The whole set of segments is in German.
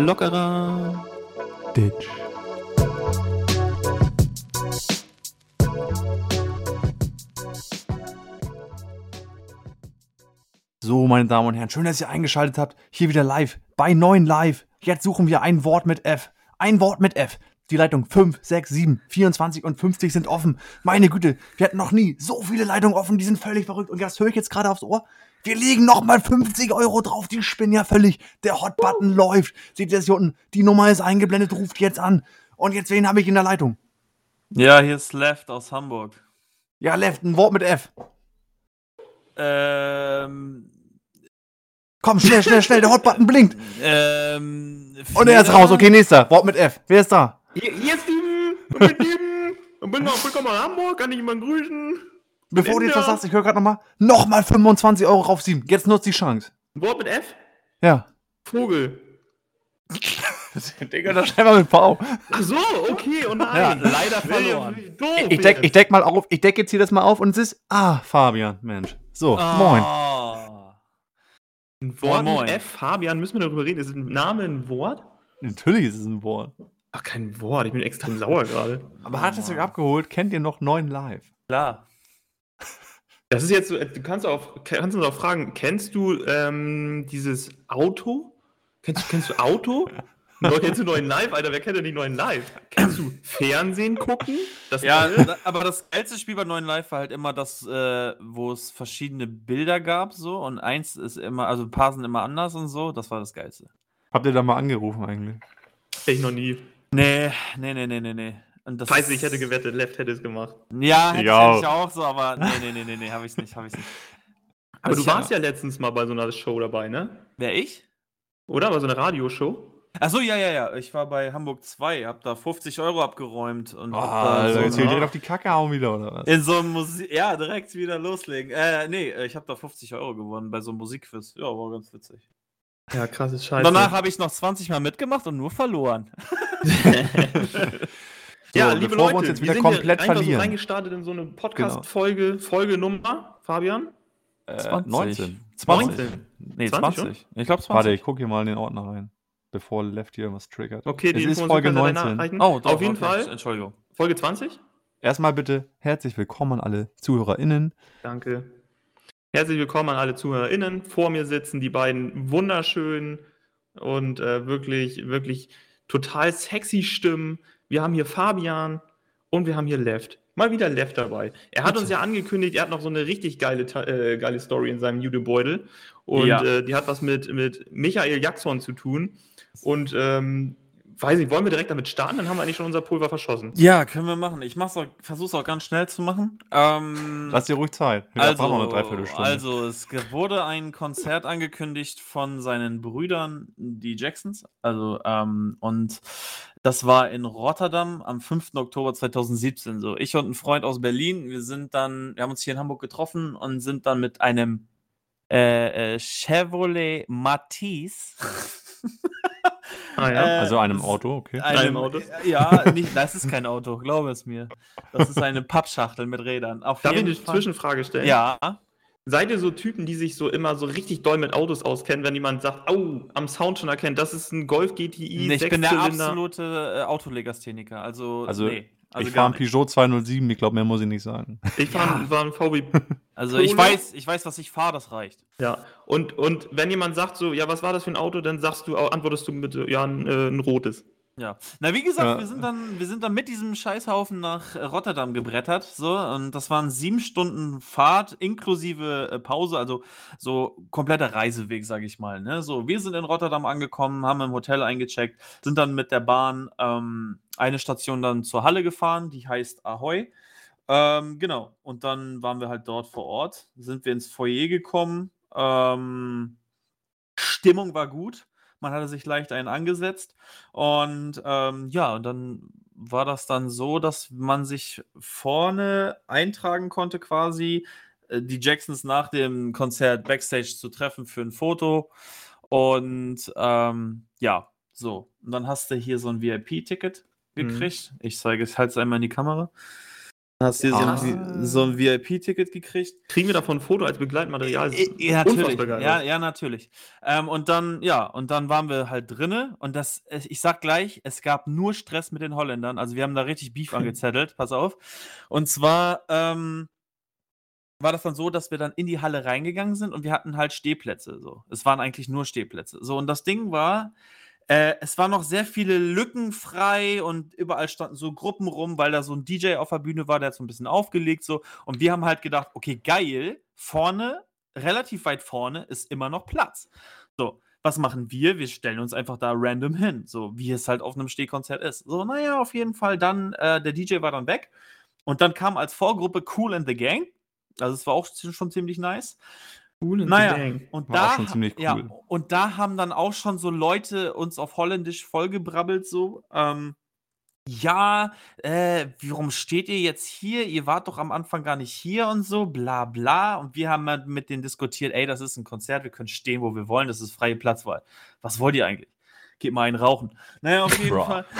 Lockerer Ditch. So, meine Damen und Herren, schön, dass ihr eingeschaltet habt. Hier wieder live, bei neuen Live. Jetzt suchen wir ein Wort mit F. Ein Wort mit F. Die Leitung 5, 6, 7, 24 und 50 sind offen. Meine Güte, wir hatten noch nie so viele Leitungen offen, die sind völlig verrückt. Und das höre ich jetzt gerade aufs Ohr. Wir legen nochmal 50 Euro drauf, die spinnen ja völlig. Der Hot-Button läuft. Seht ihr das hier unten? Die Nummer ist eingeblendet, ruft jetzt an. Und jetzt, wen habe ich in der Leitung? Ja, hier ist Left aus Hamburg. Ja, Left, ein Wort mit F. Ähm. Komm, schnell, schnell, schnell, der Hot-Button blinkt. Ähm. Und er ist raus. Okay, nächster. Wort mit F. Wer ist da? Hier, hier ist Steven. Ich bin Steven. Und bin noch willkommen in Hamburg. Kann ich jemanden grüßen? Bevor du jetzt was sagst, ich höre gerade nochmal. Nochmal 25 Euro rauf sieben. Jetzt nutzt die Chance. Ein Wort mit F? Ja. Vogel. Digga, das scheinbar mit V. Ach so, okay. Oh nein. Ja, leider verloren. Doof. Ich deck, ich deck mal auf, ich deck jetzt hier das mal auf und es ist. Ah, Fabian, Mensch. So, moin. Ah. Ein Wort Moin, moin. mit F. Fabian, müssen wir darüber reden. Ist ein Name ein Wort? Natürlich ist es ein Wort. Ach, kein Wort. Ich bin extrem sauer gerade. Aber hat es euch abgeholt? Kennt ihr noch neun live? Klar. Das ist jetzt so, du kannst, auch, kannst uns auch fragen, kennst du ähm, dieses Auto? Kennst, du- kennst du Auto? Neu, kennst du neuen Live, Alter? Wer kennt denn die neuen Live? Kennst du Fernsehen gucken? Das Ja, da- aber das geilste Spiel bei neuen Live war halt immer das, äh, wo es verschiedene Bilder gab, so und eins ist immer, also ein paar sind immer anders und so. Das war das geilste. Habt ihr da mal angerufen eigentlich? ich noch nie. Nee, nee, nee, nee, nee, nee. Und das Weiß ich, hätte gewettet, Left hätte es gemacht. Ja, hätte Ja. ich, hätte ich auch so, aber nee, nee, nee, nee, nee, hab ich's nicht, hab ich's nicht. Aber Also du ich- warst ja letztens mal bei so einer Show dabei, ne? Wer ich? Oder? Bei so einer Radioshow? Achso, ja, ja, ja. Ich war bei Hamburg 2, hab da 50 Euro abgeräumt und hab Ah, da so jetzt hier na. direkt auf die Kacke hauen wieder, oder was? in so einem Musik. Ja, direkt wieder loslegen. Äh, nee, ich habe da 50 Euro gewonnen bei so einem Musikquiz. Ja, war ganz witzig. Ja, krasses Scheiße. Danach habe ich noch 20 Mal mitgemacht und nur verloren. ja, So, liebe bevor wir Leute, uns jetzt wieder sind komplett hier einfach verlieren. so reingestartet in so eine Podcast-Folge, Folgenummer, Fabian? Äh, 20. 19. 20. 19. Nee, 20 20. Ich glaube 20. Warte, ich gucke hier mal in den Ordner rein. Bevor Left hier was triggert. Okay, die es ist Folge könnt ihr dann 19. nachreichen. Oh, doch, Auf jeden okay. Fall. Entschuldigung. Folge 20? Erstmal bitte herzlich willkommen an alle ZuhörerInnen. Danke. Herzlich willkommen an alle ZuhörerInnen. Vor mir sitzen die beiden wunderschönen und äh, wirklich, wirklich total sexy Stimmen. Wir haben hier Fabian und wir haben hier Left. Mal wieder Left dabei. Er hat uns ja angekündigt, er hat noch so eine richtig geile, äh, geile Story in seinem Judebeutel. Und Ja. äh, die hat was mit, mit Michael Jackson zu tun. Und ähm, weiß nicht, wollen wir direkt damit starten? Dann haben wir eigentlich schon unser Pulver verschossen. Ja, können wir machen. Ich mach's auch, versuch's auch ganz schnell zu machen. Ähm, Lass dir ruhig Zeit. Wir also, brauchen noch eine Dreiviertelstunde. also, es wurde ein Konzert angekündigt von seinen Brüdern, die Jacksons. Also, ähm, und das war in Rotterdam am 5. Oktober 2017. So, ich und ein Freund aus Berlin, wir sind dann, wir haben uns hier in Hamburg getroffen und sind dann mit einem äh, äh, Chevrolet Matisse. Ah ja. Äh, also einem Auto, okay. Einem Auto? Ja, nicht, das ist kein Auto, glaube es mir. Das ist eine Pappschachtel mit Rädern. Auf Darf ich eine Fall. Zwischenfrage stellen? Ja. Seid ihr so Typen, die sich so immer so richtig doll mit Autos auskennen, wenn jemand sagt, oh, am Sound schon erkennt, das ist ein Golf GTI, Nee, ich bin der absolute äh, Autolegastheniker. Also, Also, nee. Also ich fahre ein. Peugeot 207, ich glaube, mehr muss ich nicht sagen. Ich fahre war ein VW. Also ich weiß, ich weiß, was ich fahre, das reicht. ja. Und, und wenn jemand sagt so, ja, was war das für ein Auto, dann sagst du, antwortest du mit, ja, ein, äh, ein rotes. Ja. Na, wie gesagt, Ja. wir sind dann, wir sind dann mit diesem Scheißhaufen nach äh, Rotterdam gebrettert. So, und das waren sieben Stunden Fahrt inklusive äh, Pause, also so kompletter Reiseweg, sage ich mal. Ne? So, wir sind in Rotterdam angekommen, haben im Hotel eingecheckt, sind dann mit der Bahn ähm, eine Station dann zur Halle gefahren, die heißt Ahoy. Ähm, genau. Und dann waren wir halt dort vor Ort, sind wir ins Foyer gekommen. Ähm, Stimmung war gut. Man hatte sich leicht einen angesetzt. Und ähm, ja, und dann war das dann so, dass man sich vorne eintragen konnte, quasi äh, die Jacksons nach dem Konzert backstage zu treffen für ein Foto. Und ähm, ja, so. Und dann hast du hier so ein VIP-Ticket Mhm. gekriegt. Ich zeige es halt einmal in die Kamera. Hast du so Ah. ein, so ein VIP-Ticket gekriegt? Kriegen wir davon ein Foto als Begleitmaterial? I- Ja, natürlich. Ja, ja, natürlich. Ähm, und dann, ja, und dann waren wir halt drinne und das, äh, ich sag gleich, es gab nur Stress mit den Holländern. Also wir haben da richtig Beef angezettelt, pass auf. Und zwar ähm, war das dann so, dass wir dann in die Halle reingegangen sind und wir hatten halt Stehplätze. So. Es waren eigentlich nur Stehplätze. So, und das Ding war, äh, es waren noch sehr viele Lücken frei und überall standen so Gruppen rum, weil da so ein DJ auf der Bühne war, der hat so ein bisschen aufgelegt so. Und wir haben halt gedacht, okay, geil, vorne, relativ weit vorne ist immer noch Platz. So, was machen wir? Wir stellen uns einfach da random hin, so wie es halt auf einem Stehkonzert ist. So, naja, auf jeden Fall dann, äh, der DJ war dann weg und dann kam als Vorgruppe Cool and the Gang. Also es war auch schon ziemlich nice. Cool and Naja, gang. und War da, auch schon ziemlich ja, cool. und da haben dann auch schon so Leute uns auf Holländisch vollgebrabbelt, so, ähm, ja, äh, warum steht ihr jetzt hier? Ihr wart doch am Anfang gar nicht hier und so, bla bla. Und wir haben halt mit denen diskutiert, ey, das ist ein Konzert, wir können stehen, wo wir wollen, das ist freie Platzwahl. Was wollt ihr eigentlich? Geht mal einen rauchen. Naja, auf jeden. Fall.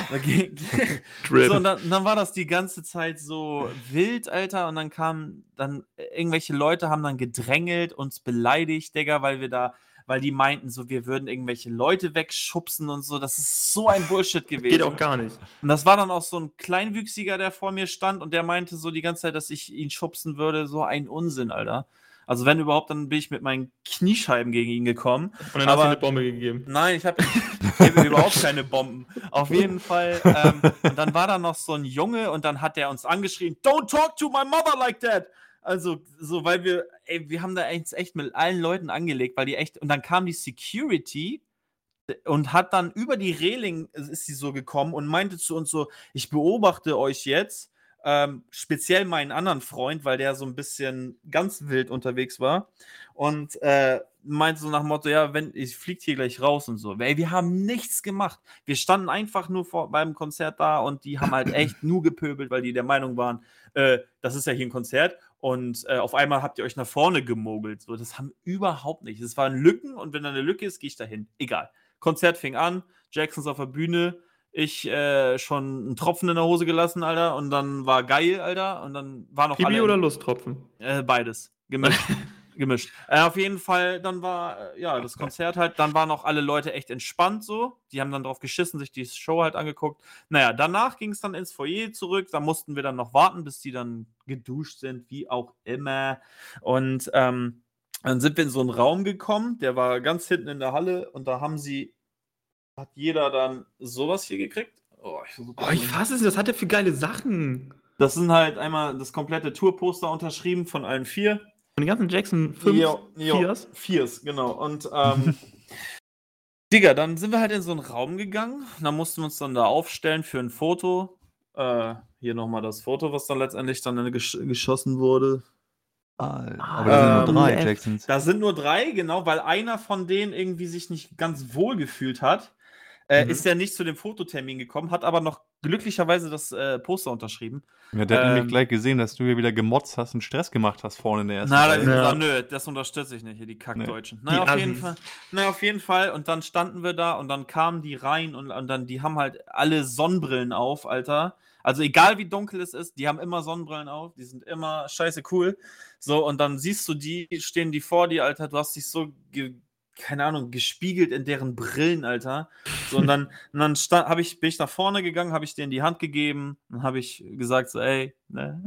So, und dann, dann war das die ganze Zeit so wild, Alter. Und dann kamen dann irgendwelche Leute, haben dann gedrängelt, uns beleidigt, Digga, weil wir da, weil die meinten, so, wir würden irgendwelche Leute wegschubsen und so. Das ist so ein Bullshit gewesen. Geht auch gar nicht. Und das war dann auch so ein Kleinwüchsiger, der vor mir stand und der meinte so die ganze Zeit, dass ich ihn schubsen würde. So ein Unsinn, Alter. Also, wenn überhaupt, dann bin ich mit meinen Kniescheiben gegen ihn gekommen. Und dann hast du Aber- eine Bombe gegeben. Nein, ich habe überhaupt keine Bomben. Auf jeden Fall. Ähm, und dann war da noch so ein Junge und dann hat der uns angeschrien: Don't talk to my mother like that. Also, so, weil wir, ey, wir haben da echt, echt mit allen Leuten angelegt, weil die echt, und dann kam die Security und hat dann über die Reling, ist sie so gekommen und meinte zu uns so: Ich beobachte euch jetzt, ähm, speziell meinen anderen Freund, weil der so ein bisschen ganz wild unterwegs war und äh, meinte so nach dem Motto, ja, wenn ich fliegt hier gleich raus und so. Ey, wir haben nichts gemacht. Wir standen einfach nur vor beim Konzert da und die haben halt echt nur gepöbelt, weil die der Meinung waren, äh, das ist ja hier ein Konzert und äh, auf einmal habt ihr euch nach vorne gemogelt. So, das haben überhaupt nicht. Es waren Lücken und wenn da eine Lücke ist, gehe ich dahin. Egal. Konzert fing an, Jacksons auf der Bühne, ich äh, schon einen Tropfen in der Hose gelassen, Alter, und dann war geil, Alter, und dann war noch Pipi alle oder Lusttropfen? äh, beides. Gemischt. Gemischt. Äh, auf jeden Fall, dann war, äh, ja, das Konzert halt, dann waren auch alle Leute echt entspannt so. Die haben dann drauf geschissen, sich die Show halt angeguckt. Naja, danach ging es dann ins Foyer zurück. Da mussten wir dann noch warten, bis die dann geduscht sind, wie auch immer. Und ähm, dann sind wir in so einen Raum gekommen, der war ganz hinten in der Halle und da haben sie, hat jeder dann sowas hier gekriegt. Oh, ich Oh, ich fasse es nicht. Was hat der für geile Sachen? das sind halt einmal das komplette Tourposter unterschrieben von allen vier. Und die ganzen Jackson 5 Jo, jo, Viers? Viers, genau. Und ähm, Digga, dann sind wir halt in so einen Raum gegangen. Da mussten wir uns dann da aufstellen für ein Foto. Äh, hier nochmal das Foto, was dann letztendlich dann gesch geschossen wurde. Alter, aber da sind nur drei Ähm, Jacksons. Da sind nur drei, genau, weil einer von denen irgendwie sich nicht ganz wohl gefühlt hat. Äh, Mhm. Ist ja nicht zu dem Fototermin gekommen, hat aber noch glücklicherweise das äh, Poster unterschrieben. Ja, der hat ähm, nämlich gleich gesehen, dass du hier wieder gemotzt hast und Stress gemacht hast vorne in der ersten Na, das. Ja. na, nö, das unterstütze ich nicht, hier die Kackdeutschen. Na, Die auf jeden. Fall. Na, auf jeden Fall. Und dann standen wir da und dann kamen die rein und, und dann, die haben halt alle Sonnenbrillen auf, Alter. Also egal wie dunkel es ist, die haben immer Sonnenbrillen auf, die sind immer scheiße cool. So, und dann siehst du die, stehen die vor dir, Alter, du hast dich so, ge, keine Ahnung, gespiegelt in deren Brillen, Alter. So, und dann, und dann stand, hab ich, bin ich nach vorne gegangen, habe ich denen die Hand gegeben, dann habe ich gesagt so, ey, ne,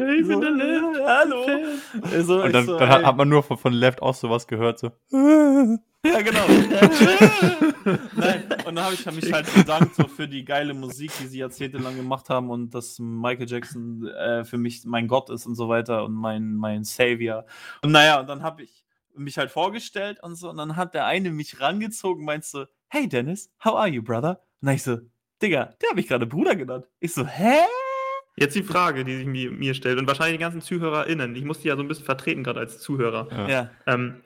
äh, Ich bin der äh, hallo. So, Und dann, so, dann hat man nur von, von Left aus sowas gehört, so. Ja, genau. Nein, und dann habe ich mich halt bedankt so für die geile Musik, die sie jahrzehntelang gemacht haben und dass Michael Jackson äh, für mich mein Gott ist und so weiter und mein, mein Savior. Und naja, und dann habe ich mich halt vorgestellt und so und dann hat der eine mich rangezogen und meinte so, hey Dennis, how are you, brother? Und dann ich so, Digga, der habe ich gerade Bruder genannt. Ich so, hä? Jetzt die Frage, die sich mir, mir stellt und wahrscheinlich die ganzen ZuhörerInnen. Ich muss die ja so ein bisschen vertreten, gerade als Zuhörer. Ja. Ja. Ähm,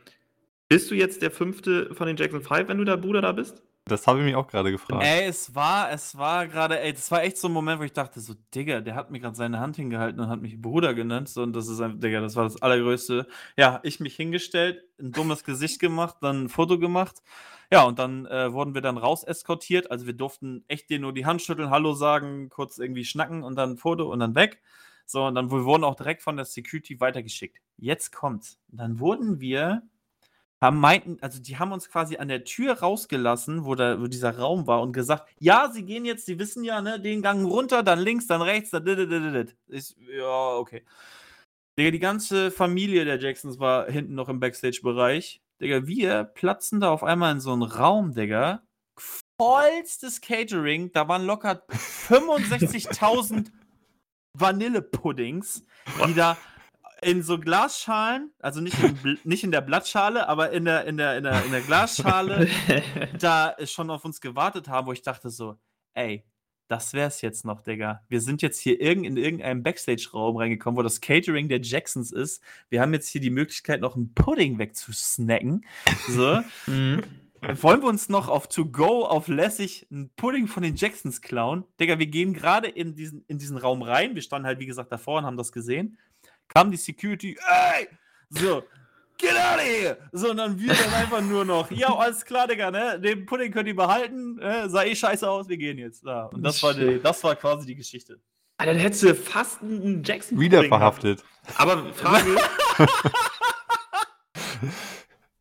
bist du jetzt der fünfte von den Jackson 5, wenn du der Bruder da bist? Das habe ich mich auch gerade gefragt. Ey, es war, es war gerade, ey, das war echt so ein Moment, wo ich dachte, so, Digga, der hat mir gerade seine Hand hingehalten und hat mich Bruder genannt. So, und das ist ein, Digga, das war das Allergrößte. Ja, ich mich hingestellt, ein dummes Gesicht gemacht, dann ein Foto gemacht. Ja, und dann äh, wurden wir dann raus eskortiert. Also wir durften echt dir nur die Hand schütteln, Hallo sagen, kurz irgendwie schnacken und dann ein Foto und dann weg. So, und dann wir wurden auch direkt von der Security weitergeschickt. Jetzt kommt's. Dann wurden wir, haben meinten, also die haben uns quasi an der Tür rausgelassen, wo, da, wo dieser Raum war und gesagt, ja, sie gehen jetzt, sie wissen ja, ne, den Gang runter, dann links, dann rechts, dann dididididid. Ist, ja, okay. Digga, die ganze Familie der Jacksons war hinten noch im Backstage-Bereich. Digga, wir platzen da auf einmal in so einen Raum, Digga. Vollstes Catering. Da waren locker 65.000 Vanillepuddings, die da in so Glasschalen, also nicht in, nicht in der Blattschale, aber in der, in der, in der, in der Glasschale, da schon auf uns gewartet haben, wo ich dachte so, ey, das wär's jetzt noch, Digga. Wir sind jetzt hier irgend, in irgendeinem Backstage-Raum reingekommen, wo das Catering der Jacksons ist. Wir haben jetzt hier die Möglichkeit, noch einen Pudding wegzusnacken. So. Mhm. Wollen wir uns noch auf To Go, auf lässig einen Pudding von den Jacksons klauen? Digga, wir gehen gerade in diesen, in diesen Raum rein. Wir standen halt, wie gesagt, davor und haben das gesehen. Kam die Security, ey! So, get out of here! So, und dann wir dann einfach nur noch, ja, alles klar, Digga, ne? Den Pudding könnt ihr behalten, äh, sah eh scheiße aus, wir gehen jetzt. Ja, und das war, die, das war quasi die Geschichte. Alter, dann hättest du fast einen Jackson Wieder verhaftet. Aber Frage,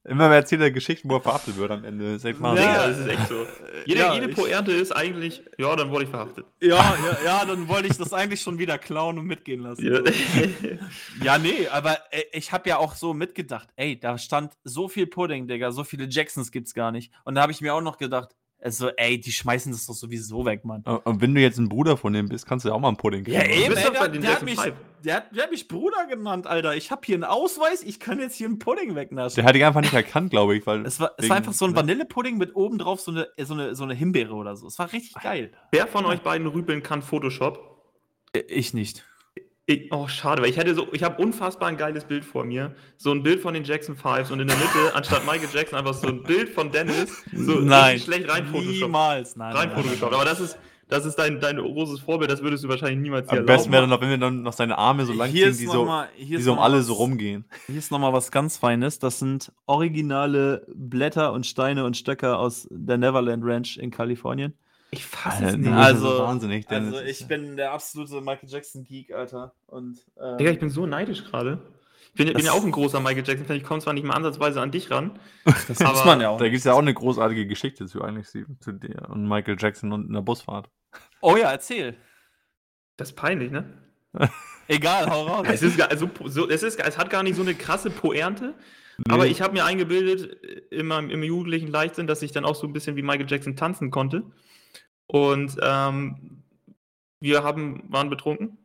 Immer mehr erzählt er Geschichten, wo er verhaftet wird am Ende. Das ist echt Ja, das ist echt so. Jede, ja, jede Pointe ist eigentlich, ja, dann wurde ich verhaftet. Ja, ja, ja, dann wollte ich das eigentlich schon wieder klauen und mitgehen lassen. Ja. Ja, nee, aber äh, ich habe ja auch so mitgedacht, ey, da stand so viel Pudding, Digga, so viele Jacksons gibt's gar nicht. Und da habe ich mir auch noch gedacht, also, ey, die schmeißen das doch sowieso weg, Mann. Und wenn du jetzt ein Bruder von dem bist, kannst du ja auch mal einen Pudding kriegen. Ja, eben, ey, der, der, hat mich, der, hat, der hat mich Bruder genannt, Alter. Ich habe hier einen Ausweis, ich kann jetzt hier einen Pudding wegnaschen. Der hat dich einfach nicht erkannt, glaube ich, weil. es war, es wegen- war einfach so ein? Vanillepudding mit oben drauf so eine, so, eine, so eine Himbeere oder so. Es war richtig geil. Wer von euch beiden rüpeln kann Photoshop? Äh, Ich nicht. Ich, oh, schade, weil ich hätte so, ich habe unfassbar ein geiles Bild vor mir. So ein Bild von den Jackson Fives und in der Mitte, anstatt Michael Jackson, einfach so ein Bild von Dennis. So Nein, schlecht rein. Niemals, nein. Rein nein, nein. Aber das ist, das ist dein, dein großes Vorbild, das würdest du wahrscheinlich niemals hier Am besten wäre dann noch, wenn wir dann noch seine Arme so lang ziehen, die so, mal- hier die ist so um alle was- so rumgehen. Hier ist nochmal was ganz Feines. Das sind originale Blätter und Steine und Stöcker aus der Neverland Ranch in Kalifornien. Ich fasse es nicht. nee, Also- das ist wahnsinnig. Dennis. Also ich bin der absolute Michael Jackson Geek, Alter. Und ähm, Digga, ich bin so neidisch gerade. Ich bin, bin ja auch ein großer Michael Jackson-Fan. Ich komme zwar nicht mal ansatzweise an dich ran. das aber muss man ja auch. Da gibt es ja auch eine großartige Geschichte zu eigentlich zu zu dir und Michael Jackson und einer Busfahrt. Oh ja, erzähl. Das ist peinlich, ne? Egal, hau raus. Es, ist, gar- also, so, es, ist, es hat gar nicht so eine krasse Pointe. Aber ich habe mir eingebildet, äh, immer im jugendlichen Leichtsinn, dass ich dann auch so ein bisschen wie Michael Jackson tanzen konnte. Und ähm, wir haben, waren betrunken,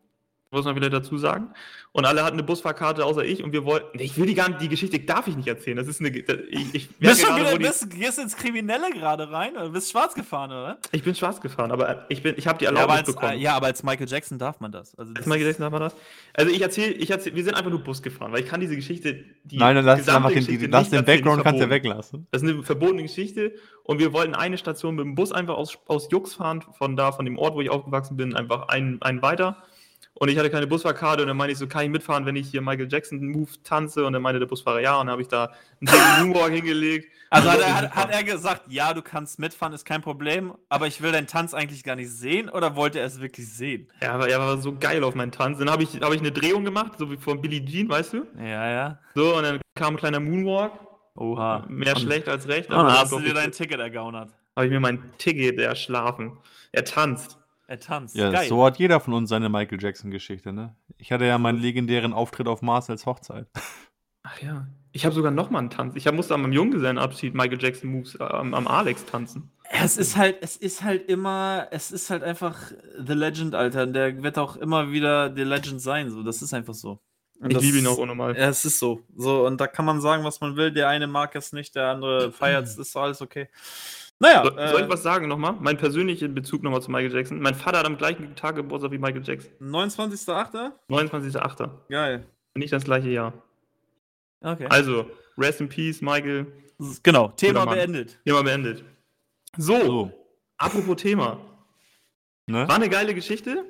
muss man wieder dazu sagen. Und alle hatten eine Busfahrkarte außer ich und wir wollten. Ich will die gar nicht, die Geschichte darf ich nicht erzählen. Das ist eine. Ich, ich, bist schon gerade, wieder, bist, gehst ins Kriminelle gerade rein oder bist schwarz gefahren, oder? ich bin schwarz gefahren, aber ich, bin, ich habe die Ja Erlaubnis als, bekommen. äh, ja, aber als Michael Jackson darf man das. Also das Als Michael Jackson darf man das? Also ich erzähle, ich erzähl, wir sind einfach nur Bus gefahren, weil ich kann diese Geschichte, die Nein, dann lass gesamte einfach den, die, lass den Background kannst du ja weglassen. Das ist eine verbotene Geschichte und wir wollten eine Station mit dem Bus einfach aus, aus Jux fahren, von da, von dem Ort, wo ich aufgewachsen bin, einfach einen, einen weiter. Und ich hatte keine Busfahrkarte und dann meinte ich so, kann ich mitfahren, wenn ich hier Michael Jackson Move tanze? Und dann meinte der Busfahrer ja und dann habe ich da einen dicken Moonwalk hingelegt. Also Und hat er, hat, hat er gesagt, ja, du kannst mitfahren, ist kein Problem, aber ich will deinen Tanz eigentlich gar nicht sehen oder wollte er es wirklich sehen? Ja, aber er war so geil auf meinen Tanz. Dann habe ich, hab ich eine Drehung gemacht, so wie von Billie Jean, weißt du? Ja, ja. So, und dann kam ein kleiner Moonwalk. Oha. Mehr schlecht als recht. Und dann aber hast du dir dein. Ticket ergaunert. habe ich mir mein Ticket erschlafen. Er tanzt. Er tanzt. Ja, Geil. so hat jeder von uns seine Michael Jackson-Geschichte, ne? Ich hatte ja meinen legendären Auftritt auf Marcel's Hochzeit. Ach ja. Ich habe sogar noch mal einen Tanz. Ich hab, musste am Junggesellenabschied Michael Jackson Moves äh, am, am Alex tanzen. Es ist halt, es ist halt immer, es ist halt einfach The Legend, Alter. Und Der wird auch immer wieder The Legend sein. So, das ist einfach so. Und Ich liebe ihn auch unnormal. Ja, es ist so. So, und da kann man sagen, was man will. Der eine mag es nicht, der andere feiert es, ist alles okay. Naja, So, soll ich äh, was sagen nochmal? Mein persönlicher Bezug nochmal zu Michael Jackson. Mein Vater hat am gleichen Tag Geburtstag wie Michael Jackson. 29.8. 29.08. Geil. Nicht das gleiche Jahr. Okay. Also, rest in peace, Michael. genau, Thema beendet. Thema beendet. So, So, apropos Thema. ne? War eine geile Geschichte.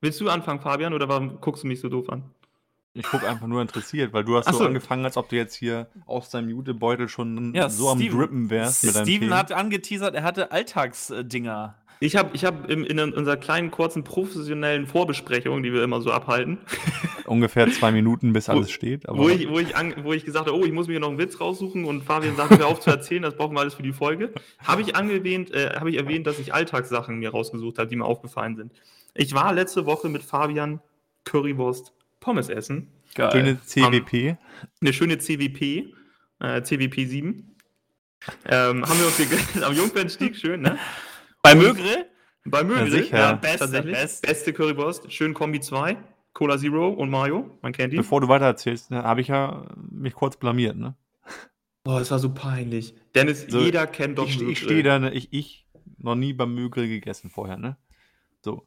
Willst du anfangen, Fabian, oder warum guckst du mich so doof an? Ich gucke einfach nur interessiert, weil du hast so so. angefangen, als ob du jetzt hier aus deinem Jutebeutel schon Ja, so am Steven- Drippen wärst mit Steven hat angeteasert, er hatte Alltagsdinger. Ich habe ich hab in, in unserer kleinen, kurzen, professionellen Vorbesprechung, die wir immer so abhalten, Ungefähr zwei Minuten, bis alles steht. Aber wo ich, wo, ich an, wo ich gesagt habe, oh, ich muss mir noch einen Witz raussuchen und Fabian sagt, hör auf zu erzählen, das brauchen wir alles für die Folge, habe ich, angewähnt, äh, habe ich erwähnt, dass ich Alltagssachen mir rausgesucht habe, die mir aufgefallen sind. Ich war letzte Woche mit Fabian Currywurst Pommes essen. schöne CWP. Eine schöne CWP, äh, CWP 7. Ähm, haben wir uns gegessen am Jungfernstieg, schön, ne? Bei Mögre? Bei Mögel, sicher. ja, Beste, tatsächlich. beste. Beste Currywurst, schön Kombi 2, Cola Zero und Mayo, man kennt ihn. Bevor du weiter erzählst, ne, habe ich ja mich kurz blamiert. Ne? Boah, es war so peinlich. Dennis, So, jeder kennt doch ich ich stehe da, ne, ich, ich noch nie beim Mögel gegessen vorher, ne? So.